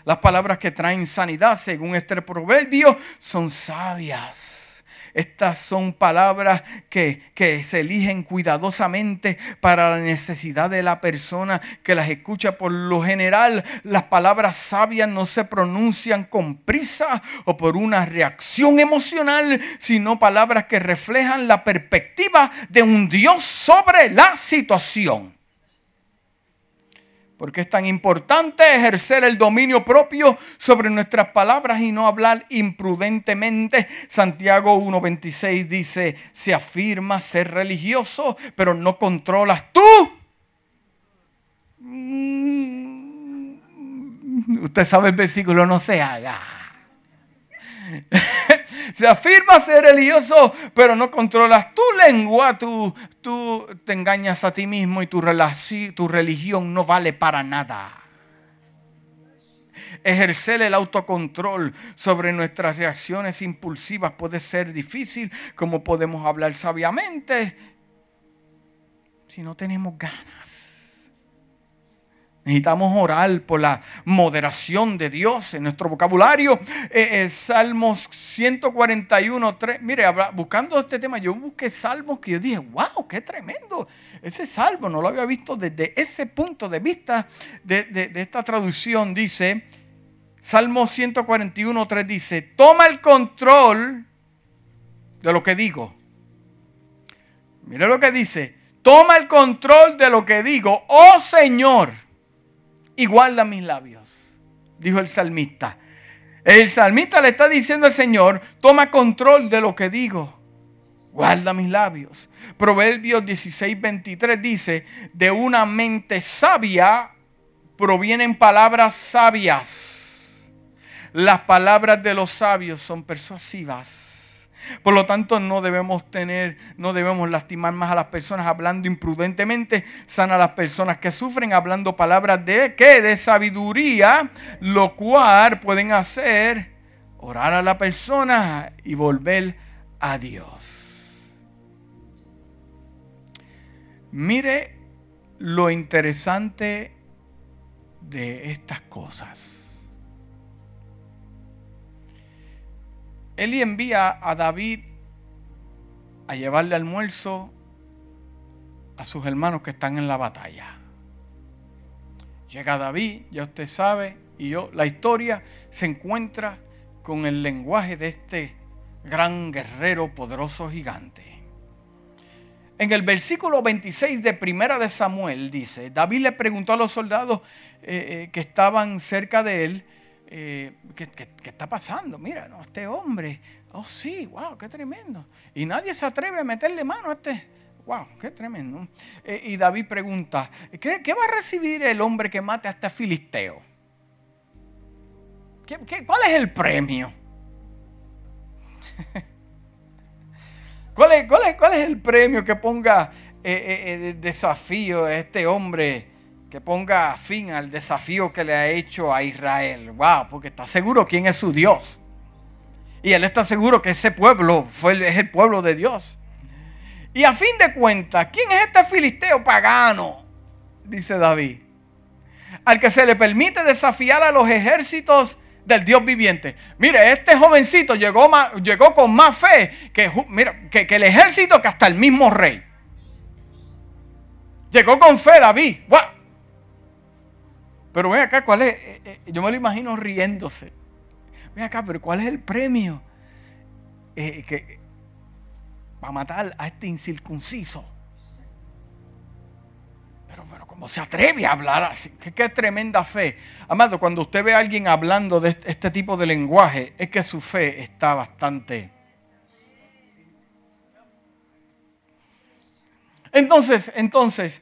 Las palabras que traen sanidad, según este proverbio, son sabias estas son palabras que, se eligen cuidadosamente para la necesidad de la persona que las escucha. Por lo general, las palabras sabias no se pronuncian con prisa o por una reacción emocional, sino palabras que reflejan la perspectiva de un Dios sobre la situación. Porque es tan importante ejercer el dominio propio sobre nuestras palabras y no hablar imprudentemente. Santiago 1.26 dice, se afirma ser religioso, pero no controlas tú. Mm, usted sabe el versículo, no se haga. Se afirma ser religioso, pero no controlas tu lengua, tú, te engañas a ti mismo y tu, tu religión no vale para nada. Ejercer el autocontrol sobre nuestras reacciones impulsivas puede ser difícil, como podemos hablar sabiamente si no tenemos ganas. Necesitamos orar por la moderación de Dios en nuestro vocabulario. Eh, eh, Salmos 141, 3. Mire, buscando este tema, yo busqué salmos que yo dije, wow, qué tremendo. Ese salmo no lo había visto desde ese punto de vista de, esta traducción. Dice, Salmo 141, 3 dice, toma el control de lo que digo. Mire lo que dice, toma el control de lo que digo, oh Señor y guarda mis labios, dijo el salmista. El salmista le está diciendo al Señor, toma control de lo que digo, guarda mis labios. Proverbios 16, 23 dice, de una mente sabia provienen palabras sabias. Las palabras de los sabios son persuasivas. Por lo tanto, no debemos tener, no debemos lastimar más a las personas hablando imprudentemente. Sana a las personas que sufren hablando palabras de qué? De sabiduría, lo cual pueden hacer orar a la persona y volver a Dios. Mire lo interesante de estas cosas. Eli envía a David a llevarle almuerzo a sus hermanos que están en la batalla. Llega David, ya usted sabe, y yo, la historia se encuentra con el lenguaje de este gran guerrero poderoso gigante. En el versículo 26 de Primera de Samuel dice, David le preguntó a los soldados eh, eh, que estaban cerca de él, eh, ¿qué, está pasando? Mira, no, este hombre, oh sí, wow, qué tremendo. Y nadie se atreve a meterle mano a este, wow, qué tremendo. Eh, y David pregunta, ¿qué, va a recibir el hombre que mate a este filisteo? cuál es el premio? ¿Cuál es, cuál, cuál es, el premio que ponga eh, desafío a este hombre que ponga fin al desafío que le ha hecho a Israel. Wow, porque está seguro quién es su Dios. Y él está seguro que ese pueblo fue, es el pueblo de Dios. Y a fin de cuentas, ¿quién es este filisteo pagano? Dice David. Al que se le permite desafiar a los ejércitos del Dios viviente. Mire, este jovencito llegó, llegó con más fe que, mira, que, que, el ejército que hasta el mismo rey. Llegó con fe David. Wow. Pero ven acá, ¿cuál es? Eh, eh, yo me lo imagino riéndose. Ven acá, pero ¿cuál es el premio? Eh, que, va a matar a este incircunciso. Pero, pero, ¿cómo se atreve a hablar así? ¿Qué, qué tremenda fe. Amado, cuando usted ve a alguien hablando de este tipo de lenguaje, es que su fe está bastante... Entonces, entonces,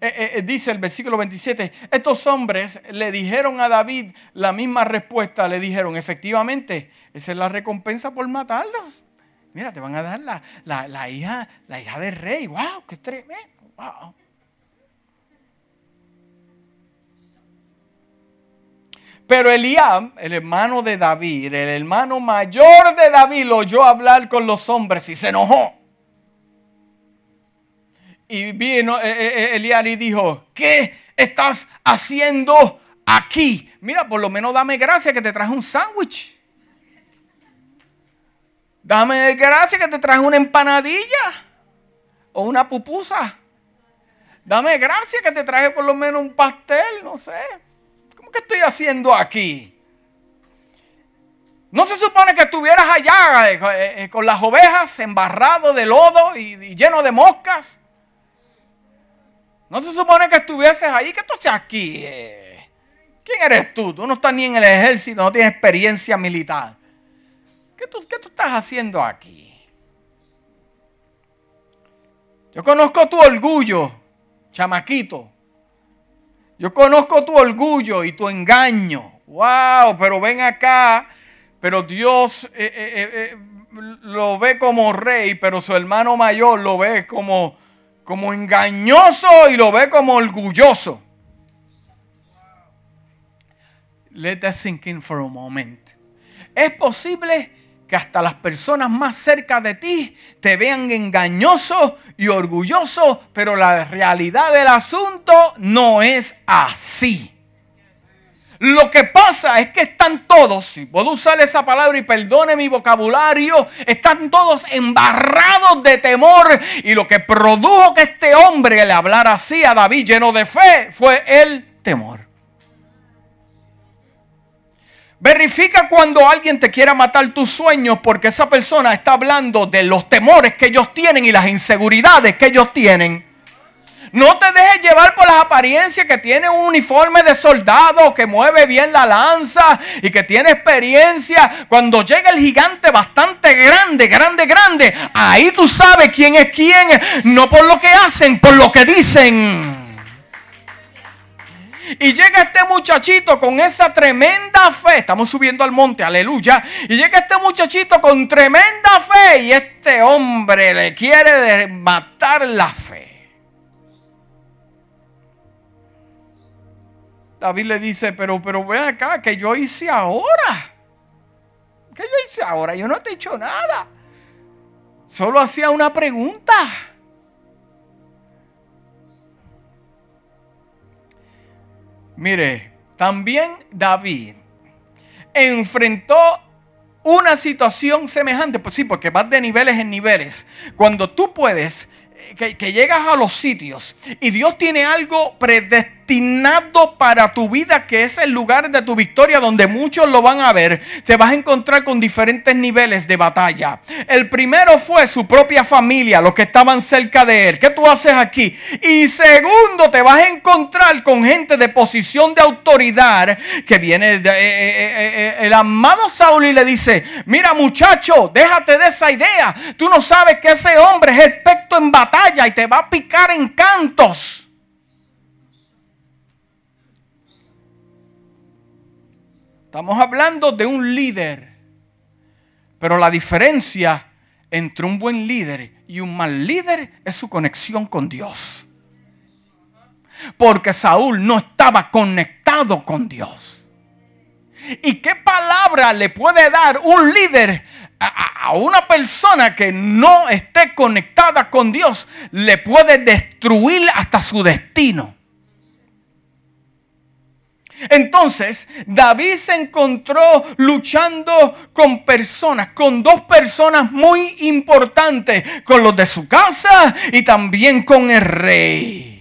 eh, eh, eh, dice el versículo 27, estos hombres le dijeron a David la misma respuesta, le dijeron, efectivamente, esa es la recompensa por matarlos. Mira, te van a dar la, hija, la hija del rey. ¡Wow! ¡Qué tremendo! Pero Eliab, el hermano de David, el hermano mayor de David, lo oyó hablar con los hombres y se enojó. Y vino eh, eh, eh, Eliab y dijo, ¿qué estás haciendo aquí? Mira, por lo menos dame gracias que te traje un sándwich. Dame gracias que te traje una empanadilla o una pupusa. Dame gracias que te traje por lo menos un pastel, no sé. ¿Cómo que estoy haciendo aquí? No se supone que estuvieras allá con las ovejas embarrado de lodo y, lleno de moscas. No se supone que estuvieses ahí, que tú haces aquí. Eh. ¿Quién eres tú? Tú no estás ni en el ejército, no tienes experiencia militar. ¿Qué tú, qué tú estás haciendo aquí? Yo conozco tu orgullo, chamaquito. Yo conozco tu orgullo y tu engaño. Wow, pero ven acá. Pero Dios eh, eh, lo ve como rey, pero su hermano mayor lo ve como, como engañoso y lo ve como orgulloso. Let that sink in for a moment. Es posible que hasta las personas más cerca de ti te vean engañoso y orgulloso, pero la realidad del asunto no es así. Lo que pasa es que están todos, si puedo usar esa palabra y perdone mi vocabulario, están todos embarrados de temor. Y lo que produjo que este hombre le hablara así a David lleno de fe fue el temor. Verifica cuando alguien te quiera matar tus sueños porque esa persona está hablando de los temores que ellos tienen y las inseguridades que ellos tienen. No te dejes llevar por las apariencias que tiene un uniforme de soldado, que mueve bien la lanza y que tiene experiencia. Cuando llega el gigante bastante grande, grande, grande, ahí tú sabes quién es quién, no por lo que hacen, por lo que dicen. Y llega este muchachito con esa tremenda fe. Estamos subiendo al monte, aleluya. Y llega este muchachito con tremenda fe. Y este hombre le quiere matar la fe. David le dice, pero, pero ven acá, que yo hice ahora. ¿Qué yo hice ahora? Yo no te he hecho nada. Solo hacía una pregunta. Mire, también David enfrentó una situación semejante, pues sí, porque vas de niveles en niveles. Cuando tú puedes, eh, que, llegas a los sitios y Dios tiene algo predestinado destinado para tu vida, que es el lugar de tu victoria donde muchos lo van a ver, te vas a encontrar con diferentes niveles de batalla. El primero fue su propia familia, los que estaban cerca de él. ¿Qué tú haces aquí? Y segundo, te vas a encontrar con gente de posición de autoridad que viene de, eh, eh, eh, el amado Saúl y le dice, mira muchacho, déjate de esa idea. Tú no sabes que ese hombre es experto en batalla y te va a picar en cantos. Estamos hablando de un líder. Pero la diferencia entre un buen líder y un mal líder es su conexión con Dios. Porque Saúl no estaba conectado con Dios. ¿Y qué palabra le puede dar un líder a, una persona que no esté conectada con Dios? Le puede destruir hasta su destino. Entonces, David se encontró luchando con personas, con dos personas muy importantes, con los de su casa y también con el rey.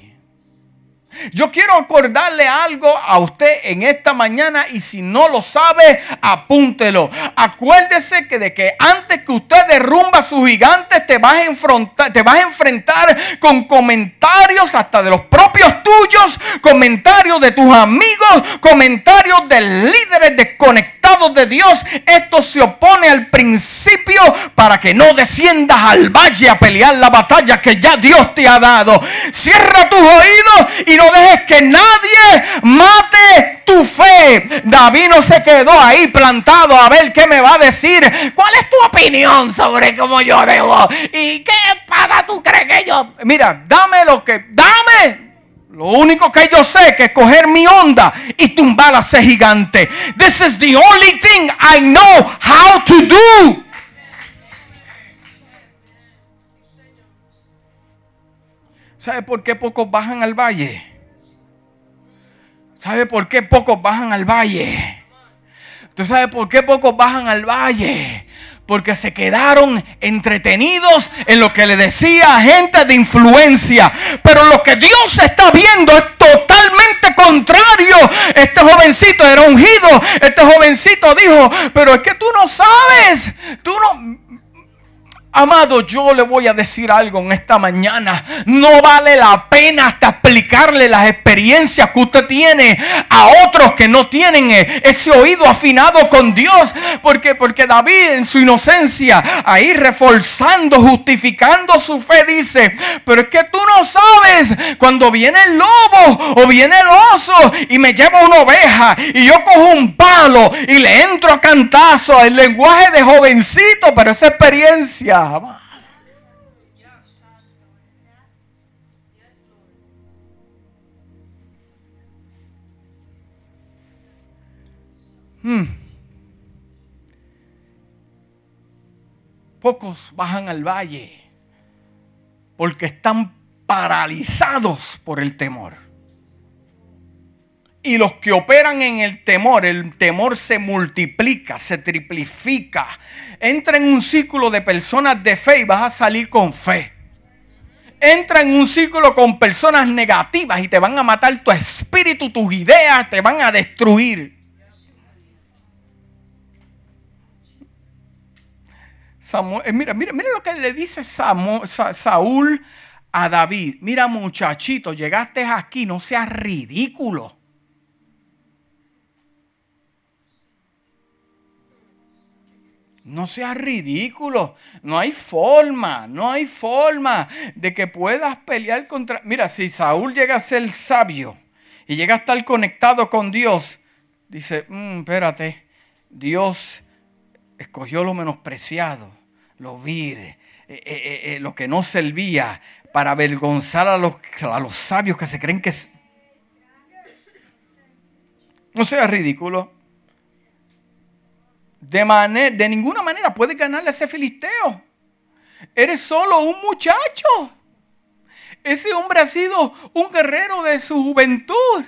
Yo quiero acordarle algo a usted en esta mañana y si no lo sabe, apúntelo. Acuérdese que de que antes que usted derrumba a sus gigantes, te vas a enfrentar, te vas a enfrentar con comentarios hasta de los propios tuyos, comentarios de tus amigos, comentarios de líderes desconectados de Dios. Esto se opone al principio para que no desciendas al valle a pelear la batalla que ya Dios te ha dado. Cierra tus oídos y no dejes que nadie mate tu fe. David no se quedó ahí plantado a ver qué me va a decir. ¿Cuál es tu opinión sobre cómo yo debo? ¿Y qué espada tú crees que yo? Mira, dame lo que, dame. Lo único que yo sé es que coger mi onda y tumbar a ese gigante. This is the only thing I know how to do. ¿Sabe por qué pocos bajan al valle? ¿Sabe por qué pocos bajan al valle? ¿Usted sabe por qué pocos bajan al valle? Porque se quedaron entretenidos en lo que le decía gente de influencia. Pero lo que Dios está viendo es totalmente contrario. Este jovencito era ungido. Este jovencito dijo, pero es que tú no sabes. Tú no... Amado, yo le voy a decir algo en esta mañana. No vale la pena hasta explicarle las experiencias que usted tiene a otros que no tienen eh, ese oído afinado con Dios. Porque, porque David en su inocencia, ahí reforzando, justificando su fe, dice, pero es que tú no sabes cuando viene el lobo o viene el oso y me lleva una oveja y yo cojo un palo y le entro a cantazo. El lenguaje de jovencito, pero esa experiencia Hmm. Pocos bajan al valle porque están paralizados por el temor. Y los que operan en el temor, el temor se multiplica, se triplifica. Entra en un círculo de personas de fe y vas a salir con fe. Entra en un círculo con personas negativas y te van a matar tu espíritu, tus ideas, te van a destruir. Eh, mira, mira, mira lo que le dice Saúl a David. Mira muchachito, llegaste aquí, no seas ridículo. No seas ridículo. No hay forma, no hay forma de que puedas pelear contra... Mira, si Saúl llega a ser sabio y llega a estar conectado con Dios, dice, mm, espérate, Dios escogió lo menospreciado, lo vil, eh, eh, eh, lo que no servía para avergonzar a los, a los sabios que se creen que... No seas ridículo de, de ninguna manera puedes ganarle a ese filisteo. Eres solo un muchacho. Ese hombre ha sido un guerrero de su juventud.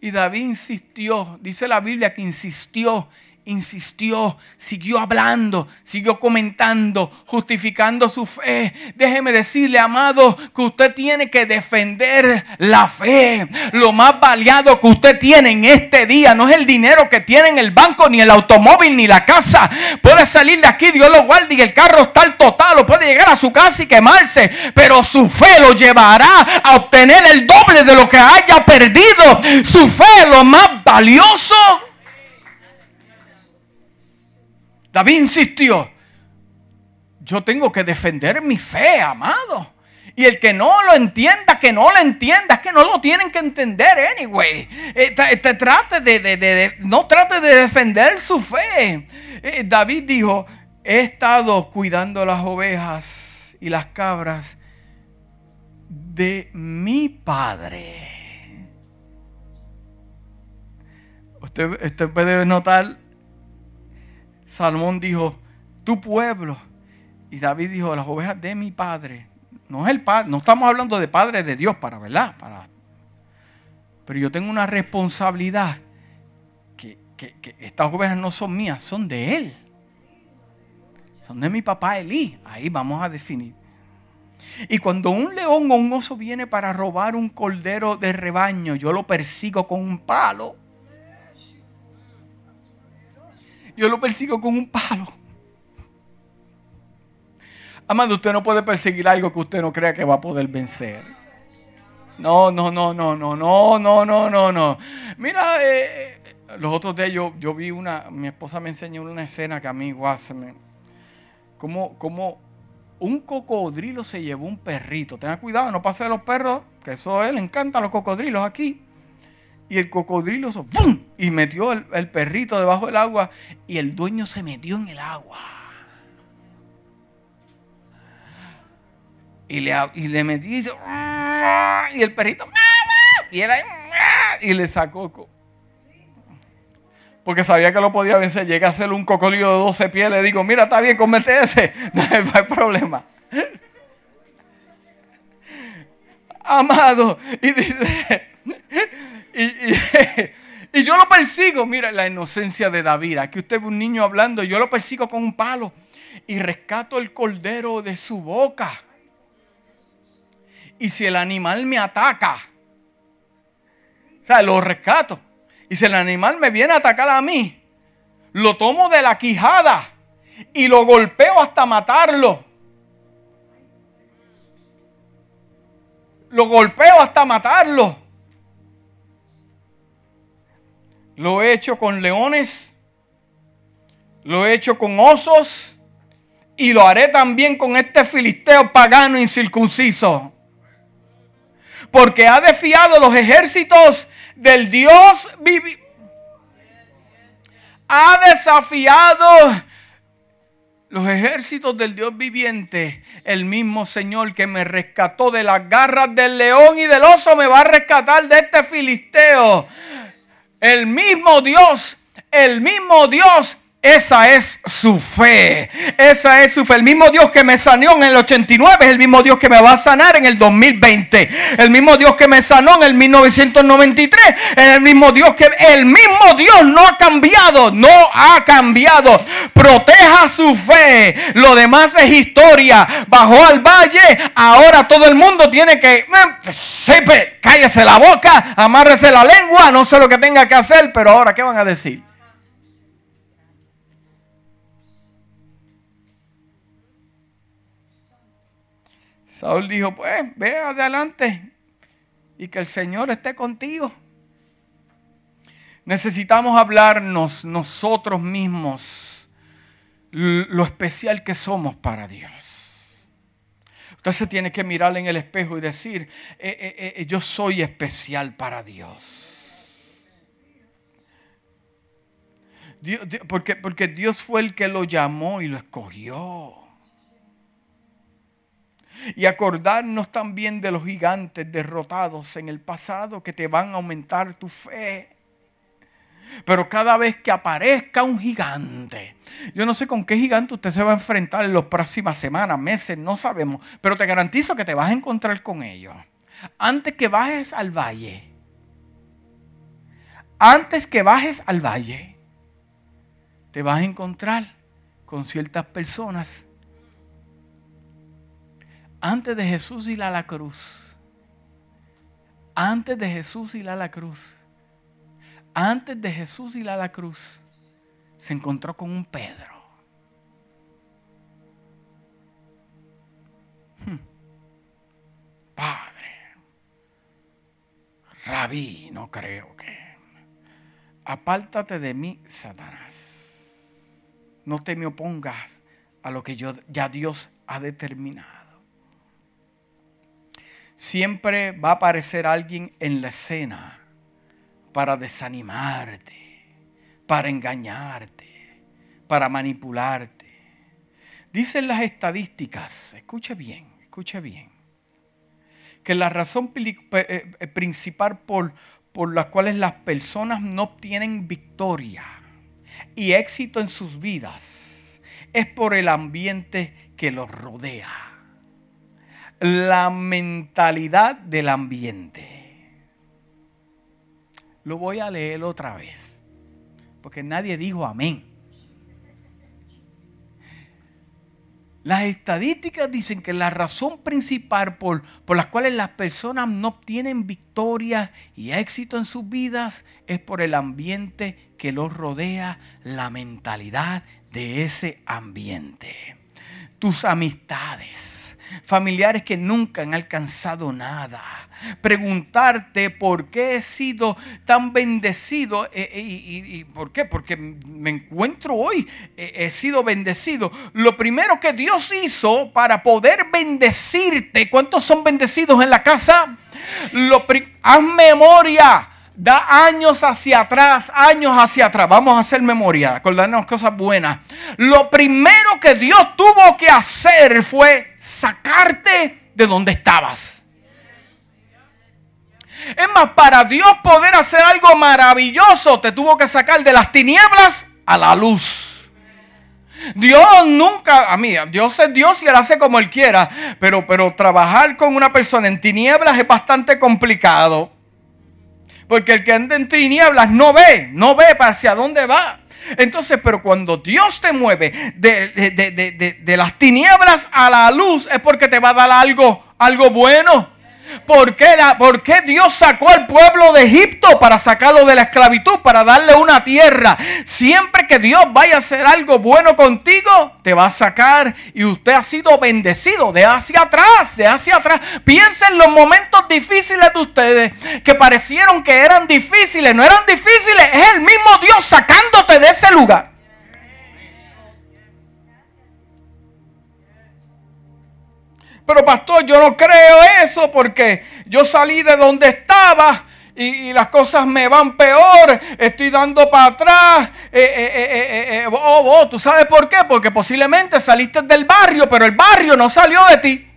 Y David insistió, dice la Biblia que insistió insistió, siguió hablando, siguió comentando, justificando su fe. Déjeme decirle, amado, que usted tiene que defender la fe. Lo más valiado que usted tiene en este día no es el dinero que tiene en el banco, ni el automóvil, ni la casa. Puede salir de aquí, Dios lo guarde y el carro está al total, puede llegar a su casa y quemarse, pero su fe lo llevará a obtener el doble de lo que haya perdido. Su fe, lo más valioso David insistió, yo tengo que defender mi fe, amado. Y el que no lo entienda, que no lo entienda, es que no lo tienen que entender anyway. Eh, no trate de defender su fe. Eh, David dijo, he estado cuidando las ovejas y las cabras de mi padre. Usted, usted puede notar Salmón dijo, tu pueblo. Y David dijo, las ovejas de mi padre. No es el padre, no estamos hablando de padre de Dios para, ¿verdad? Para, pero yo tengo una responsabilidad que, estas ovejas no son mías, son de él. Son de mi papá Elí. Ahí vamos a definir. Y cuando un león o un oso viene para robar un cordero de rebaño, yo lo persigo con un palo yo lo persigo con un palo. Amado, usted no puede perseguir algo que usted no crea que va a poder vencer. No, no, no, no, no, no, no, no, no, no. Mira, eh, los otros días yo, yo, vi una, mi esposa me enseñó una escena que a mí, guau, como, como un cocodrilo se llevó un perrito. Tenga cuidado, no pase de los perros, que eso a él le encantan los cocodrilos aquí. Y el cocodrilo y metió el, perrito debajo del agua y el dueño se metió en el agua. Y le, y le metió y, y el perrito, y él y le sacó. Porque sabía que lo podía vencer. Llega a ser un cocodrilo de 12 pies. Le digo, mira, está bien, comete ese. No hay problema. Amado. Y dice, y, yo lo persigo. Mira la inocencia de David. Aquí usted ve un niño hablando. Yo lo persigo con un palo. Y rescato el cordero de su boca. Y si el animal me ataca, o sea, lo rescato. Y si el animal me viene a atacar a mí, lo tomo de la quijada y lo golpeo hasta matarlo. Lo golpeo hasta matarlo. Lo he hecho con leones. Lo he hecho con osos. Y lo haré también con este filisteo pagano incircunciso. Porque ha defiado los ejércitos del Dios viviente. Ha desafiado los ejércitos del Dios viviente, el mismo Señor que me rescató de las garras del león y del oso, me va a rescatar de este filisteo. El mismo Dios, el mismo Dios esa es su fe. Esa es su fe. El mismo Dios que me sanó en el 89 es el mismo Dios que me va a sanar en el 2020. El mismo Dios que me sanó en el 1993 es el mismo Dios que el mismo Dios no ha cambiado, no ha cambiado. Proteja su fe. Lo demás es historia. Bajó al valle, ahora todo el mundo tiene que eh, sepe, cállese la boca, amárrese la lengua, no sé lo que tenga que hacer, pero ahora ¿qué van a decir? Saúl dijo, pues ve adelante y que el Señor esté contigo. Necesitamos hablarnos nosotros mismos lo especial que somos para Dios. Usted se tiene que mirar en el espejo y decir, eh, eh, eh, yo soy especial para Dios. porque, porque Dios fue el que lo llamó y lo escogió. Y acordarnos también de los gigantes derrotados en el pasado que te van a aumentar tu fe. Pero cada vez que aparezca un gigante, yo no sé con qué gigante usted se va a enfrentar en las próximas semanas, meses, no sabemos, pero te garantizo que te vas a encontrar con ellos. Antes que bajes al valle, antes que bajes al valle, te vas a encontrar con ciertas personas antes de Jesús ir a la cruz, antes de Jesús ir a la cruz, antes de Jesús ir a la cruz, se encontró con un Pedro. Hmm. Padre, rabí, no creo que. Apártate de mí, Satanás. No te me opongas a lo que yo, ya Dios ha determinado siempre va a aparecer alguien en la escena para desanimarte, para engañarte, para manipularte. Dicen las estadísticas, escuche bien, escuche bien, que la razón eh, eh, principal por, por la cual las personas no obtienen victoria y éxito en sus vidas es por el ambiente que los rodea la mentalidad del ambiente. Lo voy a leer otra vez, porque nadie dijo amén. Las estadísticas dicen que la razón principal por, por las cuales las personas no obtienen victoria y éxito en sus vidas es por el ambiente que los rodea, la mentalidad de ese ambiente. Tus amistades, familiares que nunca han alcanzado nada. Preguntarte por qué he sido tan bendecido eh, eh, y, por qué, porque me encuentro hoy, eh, he sido bendecido. Lo primero que Dios hizo para poder bendecirte, ¿cuántos son bendecidos en la casa? Lo, haz memoria Da años hacia atrás, años hacia atrás. Vamos a hacer memoria, acordarnos cosas buenas. Lo primero que Dios tuvo que hacer fue sacarte de donde estabas. más, para Dios poder hacer algo maravilloso, te tuvo que sacar de las tinieblas a la luz. Dios nunca, a mí, Dios es Dios y Él hace como Él quiera, pero, pero trabajar con una persona en tinieblas es bastante complicado. Porque el que anda en tinieblas no ve, no ve para hacia dónde va. Entonces, pero cuando Dios te mueve de, las tinieblas a la luz, es porque te va a dar algo, algo bueno. ¿Por qué, la, ¿Por qué, Dios sacó al pueblo de Egipto para sacarlo de la esclavitud, para darle una tierra? Siempre que Dios vaya a hacer algo bueno contigo, te va a sacar y usted ha sido bendecido de hacia atrás, de hacia atrás. Piensa en los momentos difíciles de ustedes que parecieron que eran difíciles, no eran difíciles, es el mismo Dios sacándote de ese lugar. Pero pastor, yo no creo eso porque yo salí de donde estaba y, las cosas me van peor, estoy dando para atrás. Eh, eh, eh, oh, oh, ¿Tú sabes por qué? Porque posiblemente saliste del barrio, pero el barrio no salió de ti.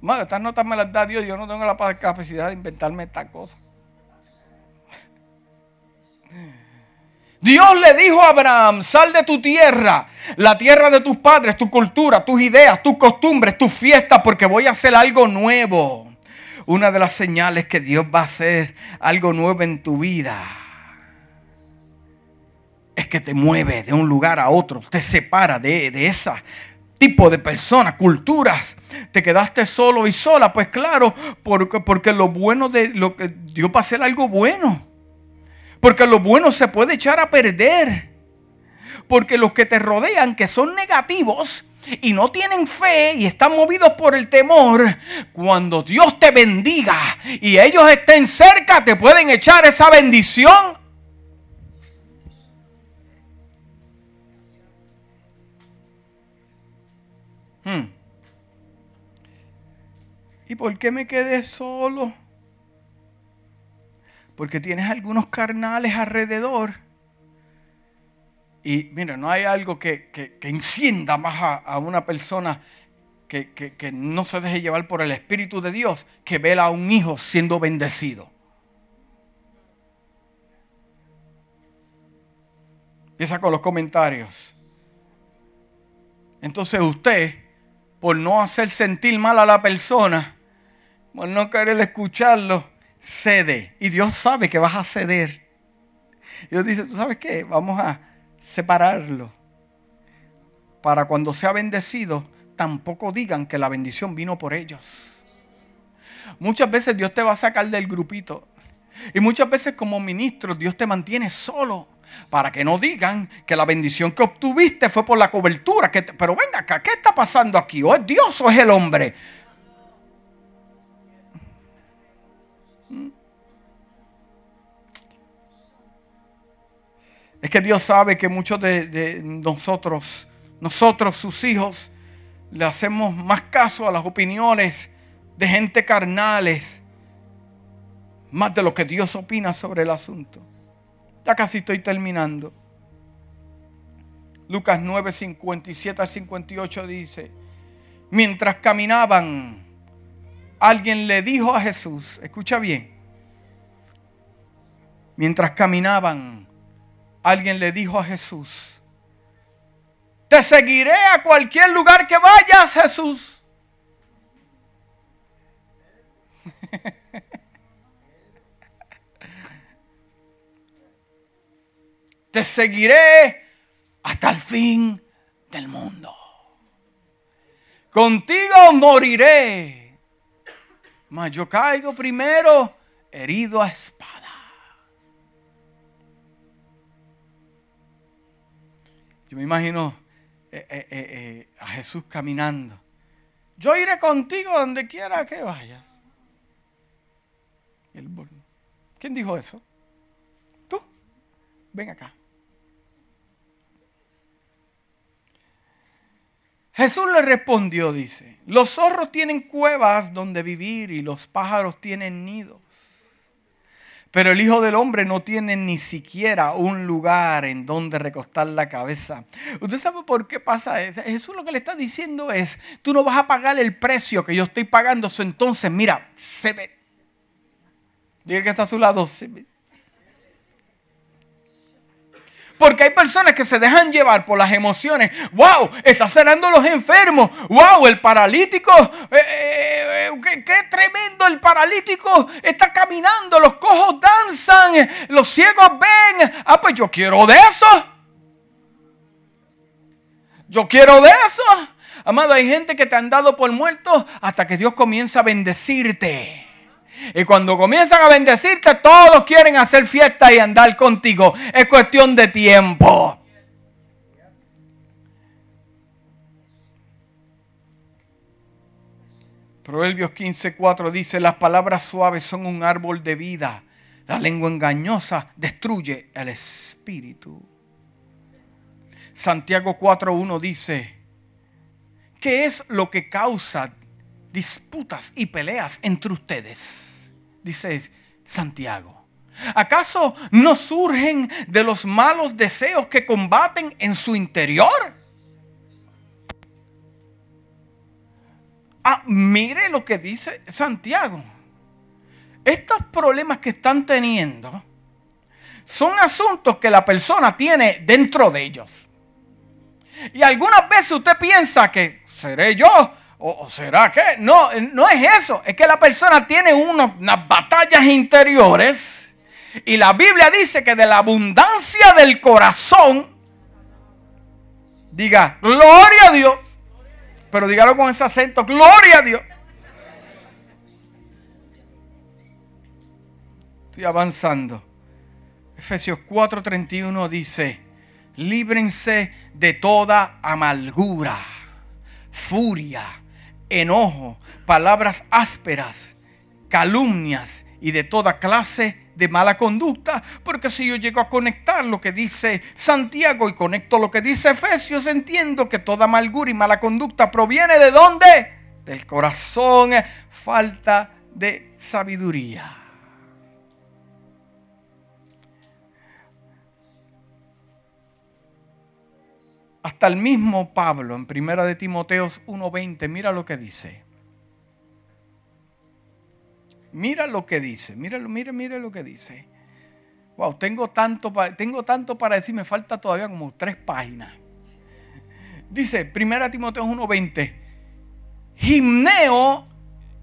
Madre, estas notas me las da Dios, yo no tengo la capacidad de inventarme estas cosas. Dios le dijo a Abraham, sal de tu tierra, la tierra de tus padres, tu cultura, tus ideas, tus costumbres, tus fiestas, porque voy a hacer algo nuevo. Una de las señales que Dios va a hacer algo nuevo en tu vida es que te mueve de un lugar a otro, te separa de, de ese tipo de personas, culturas. Te quedaste solo y sola, pues claro, porque, porque lo bueno de lo que Dios va a hacer algo bueno. Porque lo bueno se puede echar a perder. Porque los que te rodean, que son negativos y no tienen fe y están movidos por el temor, cuando Dios te bendiga y ellos estén cerca, te pueden echar esa bendición. Hmm. ¿Y por qué me quedé solo? Porque tienes algunos carnales alrededor. Y mira, no hay algo que, encienda más a, una persona que, que, no se deje llevar por el Espíritu de Dios que ver a un hijo siendo bendecido. Empieza con los comentarios. Entonces usted, por no hacer sentir mal a la persona, por no querer escucharlo, cede. Y Dios sabe que vas a ceder. Dios dice, ¿tú sabes qué? Vamos a separarlo. Para cuando sea bendecido, tampoco digan que la bendición vino por ellos. Muchas veces Dios te va a sacar del grupito. Y muchas veces como ministro Dios te mantiene solo. Para que no digan que la bendición que obtuviste fue por la cobertura. Que pero venga acá, ¿qué está pasando aquí? ¿O es Dios o es el hombre? Es que Dios sabe que muchos de, nosotros, nosotros sus hijos, le hacemos más caso a las opiniones de gente carnales, más de lo que Dios opina sobre el asunto. Ya casi estoy terminando. Lucas 9, 57 al 58 dice, mientras caminaban, alguien le dijo a Jesús, escucha bien, mientras caminaban, alguien le dijo a Jesús, te seguiré a cualquier lugar que vayas, Jesús. te seguiré hasta el fin del mundo. Contigo moriré. Mas yo caigo primero herido a espada. Yo me imagino eh, eh, eh, a Jesús caminando. Yo iré contigo donde quiera que vayas. ¿Quién dijo eso? Tú. Ven acá. Jesús le respondió, dice, los zorros tienen cuevas donde vivir y los pájaros tienen nidos, Pero el Hijo del Hombre no tiene ni siquiera un lugar en donde recostar la cabeza. ¿Usted sabe por qué pasa? Jesús lo que le está diciendo es, tú no vas a pagar el precio que yo estoy pagando. Entonces, mira, se ve. Diga que está a su lado. Se ve. Porque hay personas que se dejan llevar por las emociones. ¡Wow! Está sanando los enfermos. ¡Wow! El paralítico. Eh, eh, eh, qué, tremendo! El paralítico está caminando. Los cojos danzan. Los ciegos ven. Ah, pues yo quiero de eso. Yo quiero de eso. Amado, hay gente que te han dado por muerto hasta que Dios comienza a bendecirte. Y cuando comienzan a bendecirte, todos quieren hacer fiesta y andar contigo. Es cuestión de tiempo. Proverbios 15:4 dice, las palabras suaves son un árbol de vida. La lengua engañosa destruye el espíritu. Santiago 4:1 dice, ¿qué es lo que causa disputas y peleas entre ustedes, dice Santiago. ¿Acaso no surgen de los malos deseos que combaten en su interior? Ah, mire lo que dice Santiago. Estos problemas que están teniendo son asuntos que la persona tiene dentro de ellos. Y algunas veces usted piensa que seré yo ¿O será que? No, no es eso. Es que la persona tiene unas batallas interiores. Y la Biblia dice que de la abundancia del corazón, diga, gloria a Dios. Pero dígalo con ese acento, gloria a Dios. Estoy avanzando. Efesios 4:31 dice, líbrense de toda amargura, furia enojo, palabras ásperas, calumnias y de toda clase de mala conducta. Porque si yo llego a conectar lo que dice Santiago y conecto lo que dice Efesios, entiendo que toda amargura y mala conducta proviene de dónde? Del corazón, falta de sabiduría. Hasta el mismo Pablo en Primera de Timoteos 1:20, mira lo que dice. Mira lo que dice, mira, lo que dice. Wow, tengo tanto, tengo tanto para decir, me falta todavía como tres páginas. Dice, Primera Timoteos 1:20, Gimneo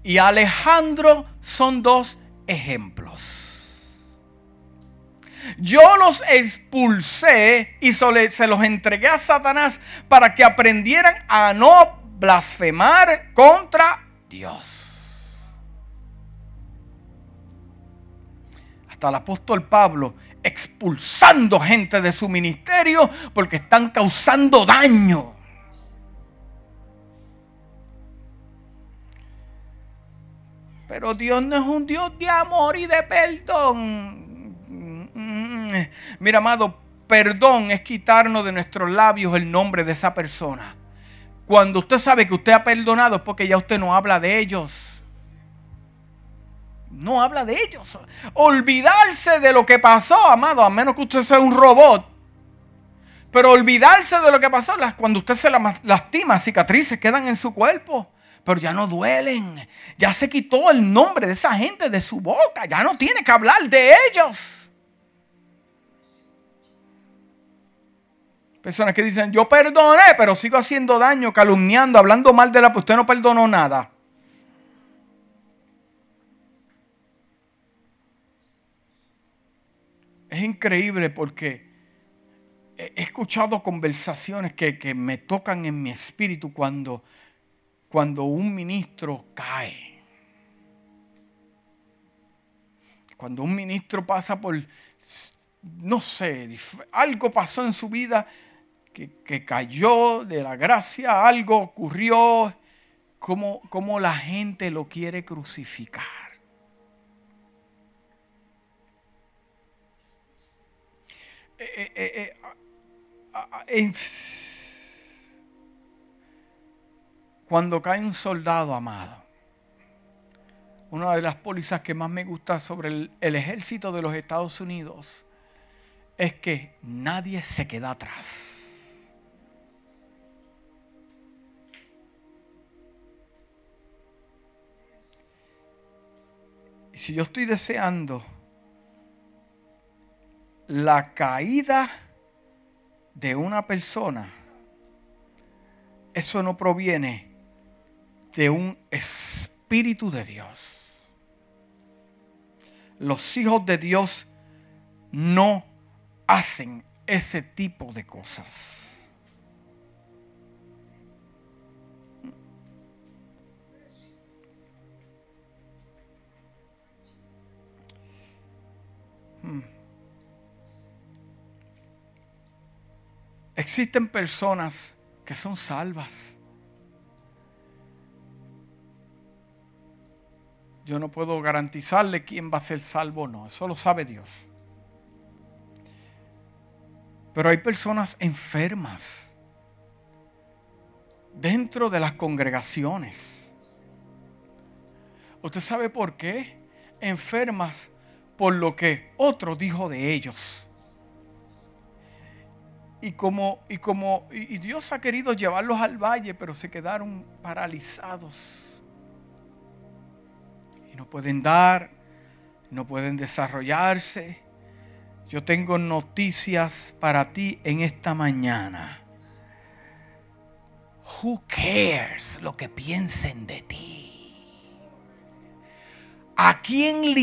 y Alejandro son dos ejemplos. Yo los expulsé y se los entregué a Satanás para que aprendieran a no blasfemar contra Dios. Hasta el apóstol Pablo expulsando gente de su ministerio porque están causando daño. Pero Dios no es un Dios de amor y de perdón. Mira, amado, perdón es quitarnos de nuestros labios el nombre de esa persona. Cuando usted sabe que usted ha perdonado es porque ya usted no habla de ellos. No habla de ellos. Olvidarse de lo que pasó, amado, a menos que usted sea un robot. Pero olvidarse de lo que pasó, cuando usted se lastima, cicatrices quedan en su cuerpo, pero ya no duelen. Ya se quitó el nombre de esa gente de su boca. Ya no tiene que hablar de ellos. Personas que dicen, yo perdoné, pero sigo haciendo daño, calumniando, hablando mal de la... Pues usted no perdonó nada. Es increíble porque he escuchado conversaciones que, que me tocan en mi espíritu cuando, cuando un ministro cae. Cuando un ministro pasa por, no sé, algo pasó en su vida que, cayó de la gracia, algo ocurrió, como, la gente lo quiere crucificar. Eh, eh, eh, cuando cae un soldado amado, una de las pólizas que más me gusta sobre el ejército de los Estados Unidos es que nadie se queda atrás. Si yo estoy deseando la caída de una persona, eso no proviene de un espíritu de Dios. Los hijos de Dios no hacen ese tipo de cosas. Existen personas que son salvas. Yo no puedo garantizarle quién va a ser salvo o no, eso lo sabe Dios. Pero hay personas enfermas dentro de las congregaciones. ¿Usted sabe por qué? Enfermas por lo que otro dijo de ellos. Y como, y como y Dios ha querido llevarlos al valle, pero se quedaron paralizados. Y no pueden dar, no pueden desarrollarse yo tengo noticias para ti en esta mañana. Who cares lo que piensen de ti? ¿A quién le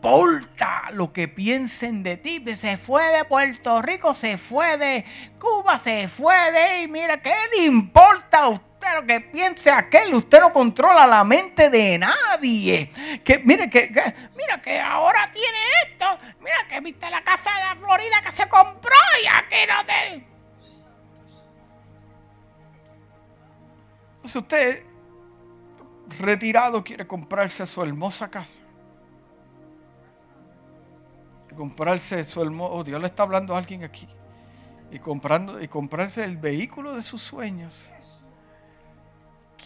importa lo que piensen de ti? Se fue de Puerto Rico, se fue de Cuba, se fue de... Y mira, ¿qué le importa a usted? lo que piense aquel, usted no controla la mente de nadie. Que mire que, mira que ahora tiene esto, mira que viste la casa de la Florida que se compró y aquí no te. Entonces usted retirado quiere comprarse su hermosa casa. Comprarse su hermoso, oh, Dios le está hablando a alguien aquí. Y comprando y comprarse el vehículo de sus sueños.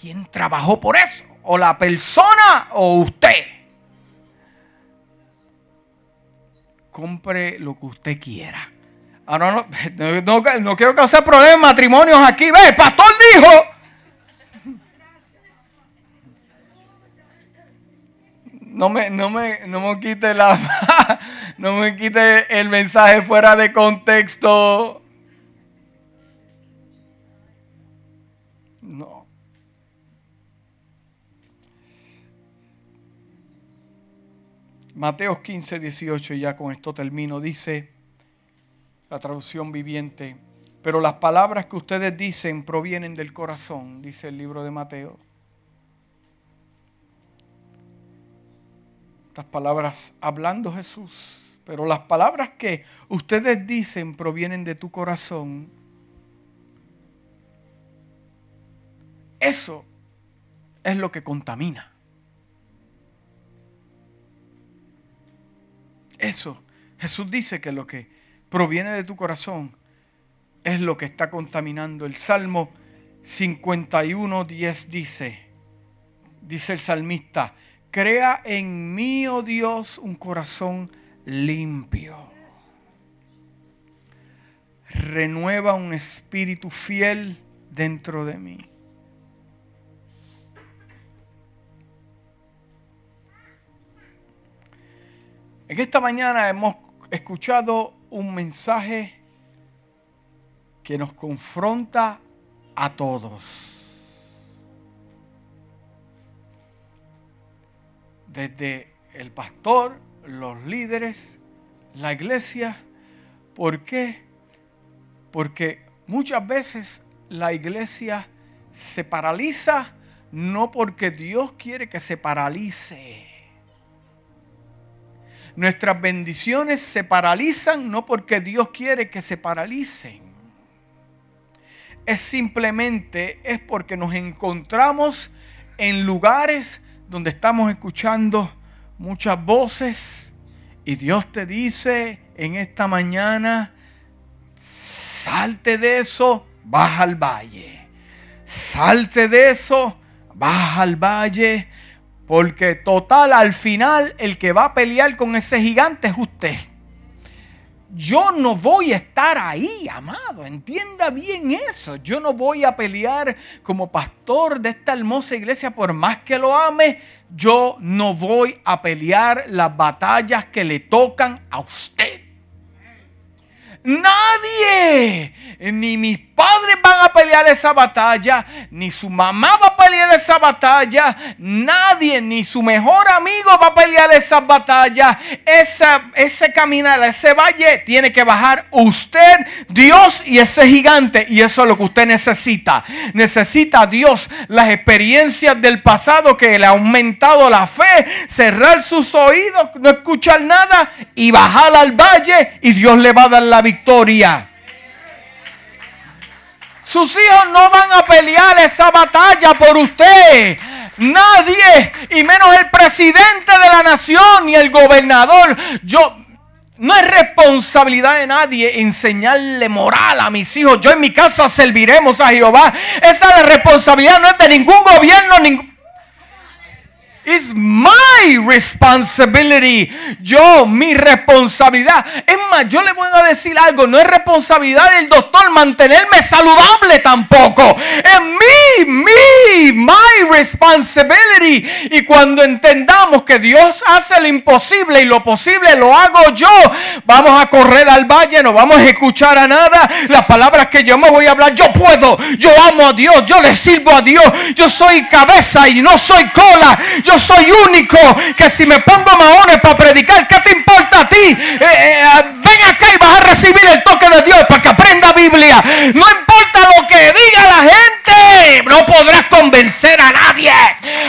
¿Quién trabajó por eso? ¿O la persona o usted? Compre lo que usted quiera. Ah, no, no, no, quiero causar problemas matrimonios aquí. Ve, el pastor dijo. No me, no me, no me quite la, no me quite el mensaje fuera de contexto. Mateo 15, 18, y ya con esto termino, dice la traducción viviente, pero las palabras que ustedes dicen provienen del corazón, dice el libro de Mateo. Estas palabras hablando Jesús, pero las palabras que ustedes dicen provienen de tu corazón. Eso es lo que contamina. Eso, Jesús dice que lo que proviene de tu corazón es lo que está contaminando. El Salmo 51, 10 dice, dice el salmista, crea en mí, oh Dios, un corazón limpio. Renueva un espíritu fiel dentro de mí. En esta mañana hemos escuchado un mensaje que nos confronta a todos. Desde el pastor, los líderes, la iglesia. ¿Por qué? Porque muchas veces la iglesia se paraliza no porque Dios quiere que se paralice Nuestras bendiciones se paralizan no porque Dios quiere que se paralicen. Es simplemente, es porque nos encontramos en lugares donde estamos escuchando muchas voces y Dios te dice en esta mañana, salte de eso, baja al valle. Salte de eso, baja al valle Porque total, al final, el que va a pelear con ese gigante es usted. Yo no voy a estar ahí, amado. Entienda bien eso. Yo no voy a pelear como pastor de esta hermosa iglesia por más que lo ame. Yo no voy a pelear las batallas que le tocan a usted. Nadie, ni mis padres van a pelear esa batalla, ni su mamá va a pelear esa batalla, nadie, ni su mejor amigo va a pelear esa batalla. Esa, ese caminar, ese valle, tiene que bajar usted, Dios y ese gigante. Y eso es lo que usted necesita. Necesita a Dios las experiencias del pasado que le ha aumentado la fe, cerrar sus oídos, no escuchar nada y bajar al valle y Dios le va a dar la victoria victoria. Sus hijos no van a pelear esa batalla por usted. Nadie, y menos el presidente de la nación y el gobernador. Yo, no es responsabilidad de nadie enseñarle moral a mis hijos. Yo en mi casa serviremos a Jehová. Esa responsabilidad no es de ningún gobierno, ningún It's my responsibility. Yo, mi responsabilidad. Es más, yo le voy a decir algo. No es responsabilidad del doctor mantenerme saludable tampoco. Es mi, mi, my responsibility. Y cuando entendamos que Dios hace lo imposible y lo posible lo hago yo, vamos a correr al valle, no vamos a escuchar a nada. Las palabras que yo me voy a hablar, yo puedo. Yo amo a Dios. Yo le sirvo a Dios. Yo soy cabeza y no soy cola. Yo soy único. Que si me pongo maones para predicar, ¿qué te importa a ti? Eh, eh, ven acá y vas a recibir el toque de Dios para que aprenda Biblia. No importa lo que diga la gente, no podrás convencer a nadie.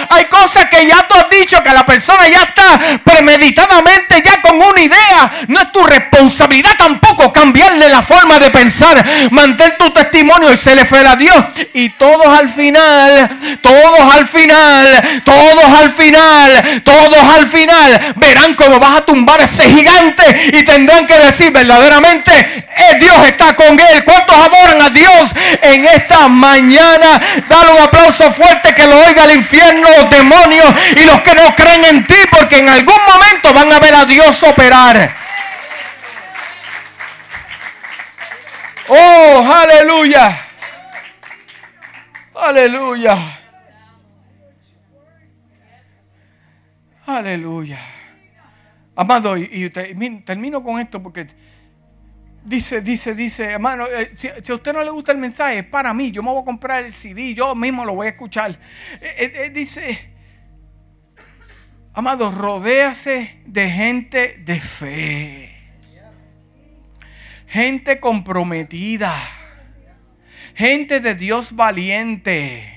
Hay cosas que ya tú has dicho que la persona ya está premeditadamente ya con una idea. No es tu responsabilidad tampoco cambiarle la forma de pensar. Mantén tu testimonio y se le fuera a Dios. Y todos al final, todos al final, todos al final, todos al final verán cómo vas a tumbar ese gigante y tendrán que decir verdaderamente, eh, Dios está con él. ¿Cuántos adoran a Dios en esta mañana? Dale un aplauso fuerte que lo oiga el infierno, demonios y los que no creen en ti, porque en algún momento van a ver a Dios operar. Oh, aleluya. Aleluya. Aleluya. Amado, y, termino con esto porque dice, dice, dice, hermano, eh, si, a usted no le gusta el mensaje, es para mí, yo me voy a comprar el CD, yo mismo lo voy a escuchar. Eh, eh, dice, amado, rodéase de gente de fe, gente comprometida, gente de Dios valiente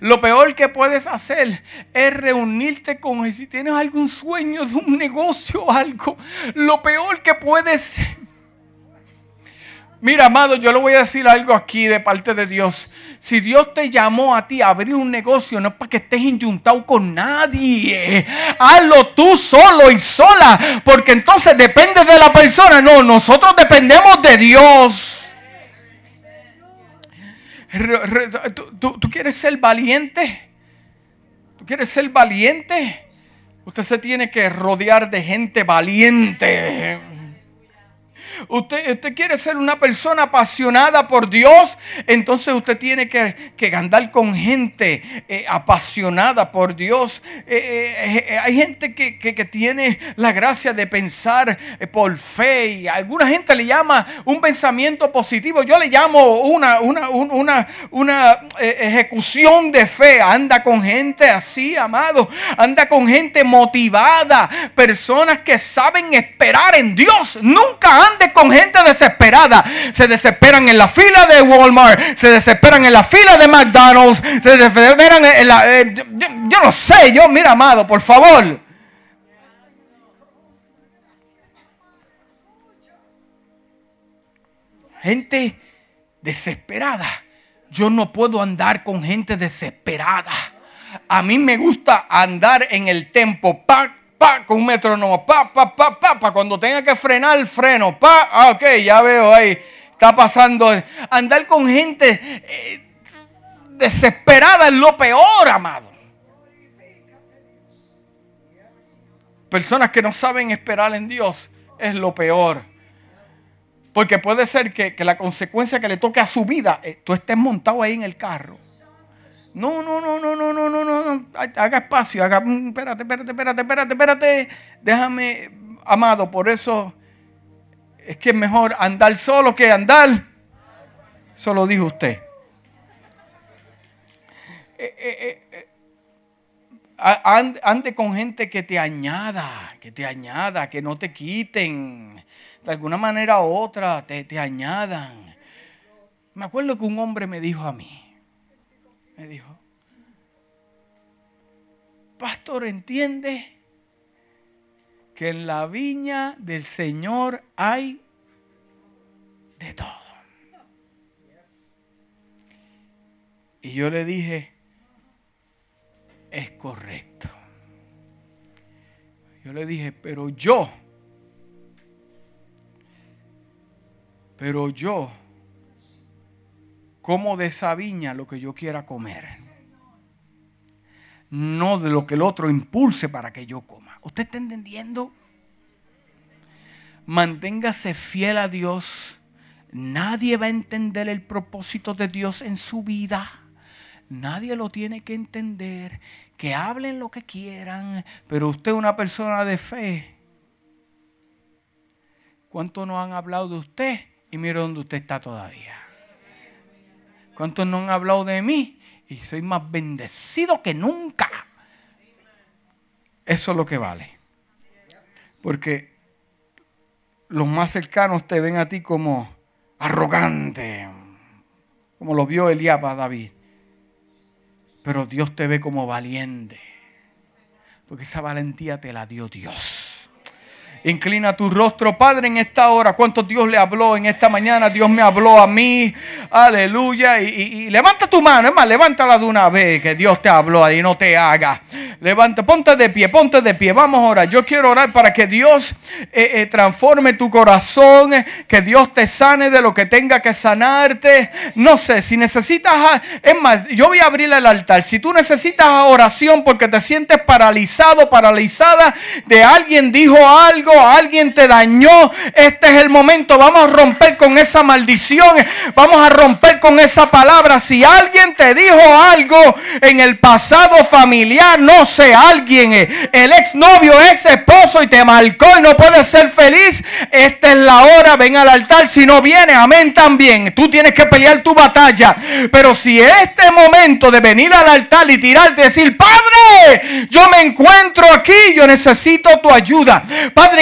lo peor que puedes hacer es reunirte con él. Si tienes algún sueño de un negocio o algo, lo peor que puedes... Mira, amado, yo le voy a decir algo aquí de parte de Dios. Si Dios te llamó a ti a abrir un negocio, no es para que estés inyuntado con nadie. Hazlo tú solo y sola, porque entonces depende de la persona. No, nosotros dependemos de Dios. ¿Tú, quieres ser valiente? ¿Tú quieres ser valiente? Usted se tiene que rodear de gente valiente. Usted, quiere ser una persona apasionada por Dios, entonces usted tiene que, andar con gente eh, apasionada por Dios. Eh, eh, hay gente que, tiene la gracia de pensar por fe y alguna gente le llama un pensamiento positivo. Yo le llamo una, una, una, una ejecución de fe. Anda con gente así, amado. Anda con gente motivada. Personas que saben esperar en Dios. Nunca ande con gente desesperada. Se desesperan en la fila de Walmart, se desesperan en la fila de McDonald's, se desesperan en la... Eh, yo, no sé, yo, mira, amado, por favor. Gente desesperada. Yo no puedo andar con gente desesperada. A mí me gusta andar en el tempo. Con un metrónomo, pa, pa, pa, pa, pa, cuando tenga que frenar el freno, pa, ah, ok, ya veo ahí, está pasando. Andar con gente eh, desesperada es lo peor, amado. personas que no saben esperar en Dios es lo peor. Porque puede ser que, la consecuencia que le toque a su vida, eh, tú estés montado ahí en el carro. No, no, no, no, no, no, no, no, haga espacio, haga, mm, espérate, espérate, espérate, espérate, espérate, déjame, amado, por eso es que es mejor andar solo que andar. Eso lo dijo usted. Eh, eh, eh, ande con gente que te añada, que te añada, que no te quiten. De alguna manera u otra te, te añadan. Me acuerdo que un hombre me dijo a mí, me dijo, pastor, ¿entiende? que en la viña del Señor hay de todo. Y yo le dije, es correcto. Yo le dije, pero yo, pero yo como de esa viña lo que yo quiera comer. No de lo que el otro impulse para que yo coma. ¿Usted está entendiendo? Manténgase fiel a Dios. Nadie va a entender el propósito de Dios en su vida. Nadie lo tiene que entender. Que hablen lo que quieran, pero usted es una persona de fe. ¿Cuántos no han hablado de usted? Y mire dónde usted está todavía. ¿Cuántos no han hablado de mí? Y soy más bendecido que nunca. Eso es lo que vale. Porque los más cercanos te ven a ti como arrogante, como lo vio Eliab a David. Pero Dios te ve como valiente. Porque esa valentía te la dio Dios. Inclina tu rostro, Padre, en esta hora. ¿Cuánto Dios le habló en esta mañana? Dios me habló a mí. Aleluya. Y, levanta tu mano. Es más, levántala de una vez que Dios te habló y no te haga. Levanta, ponte de pie, ponte de pie. Vamos a orar. Yo quiero orar para que Dios eh, eh, transforme tu corazón. Que Dios te sane de lo que tenga que sanarte. No sé, si necesitas... Es más, yo voy a abrir el altar. Si tú necesitas oración porque te sientes paralizado, paralizada de alguien dijo algo alguien te dañó, este es el momento. Vamos a romper con esa maldición. Vamos a romper con esa palabra. Si alguien te dijo algo en el pasado familiar, no sé, alguien, eh, el exnovio, ex esposo y te marcó y no puedes ser feliz, esta es la hora. Ven al altar. Si no viene, amén también. Tú tienes que pelear tu batalla. Pero si este momento de venir al altar y tirarte, decir, Padre, yo me encuentro aquí, yo necesito tu ayuda. Padre,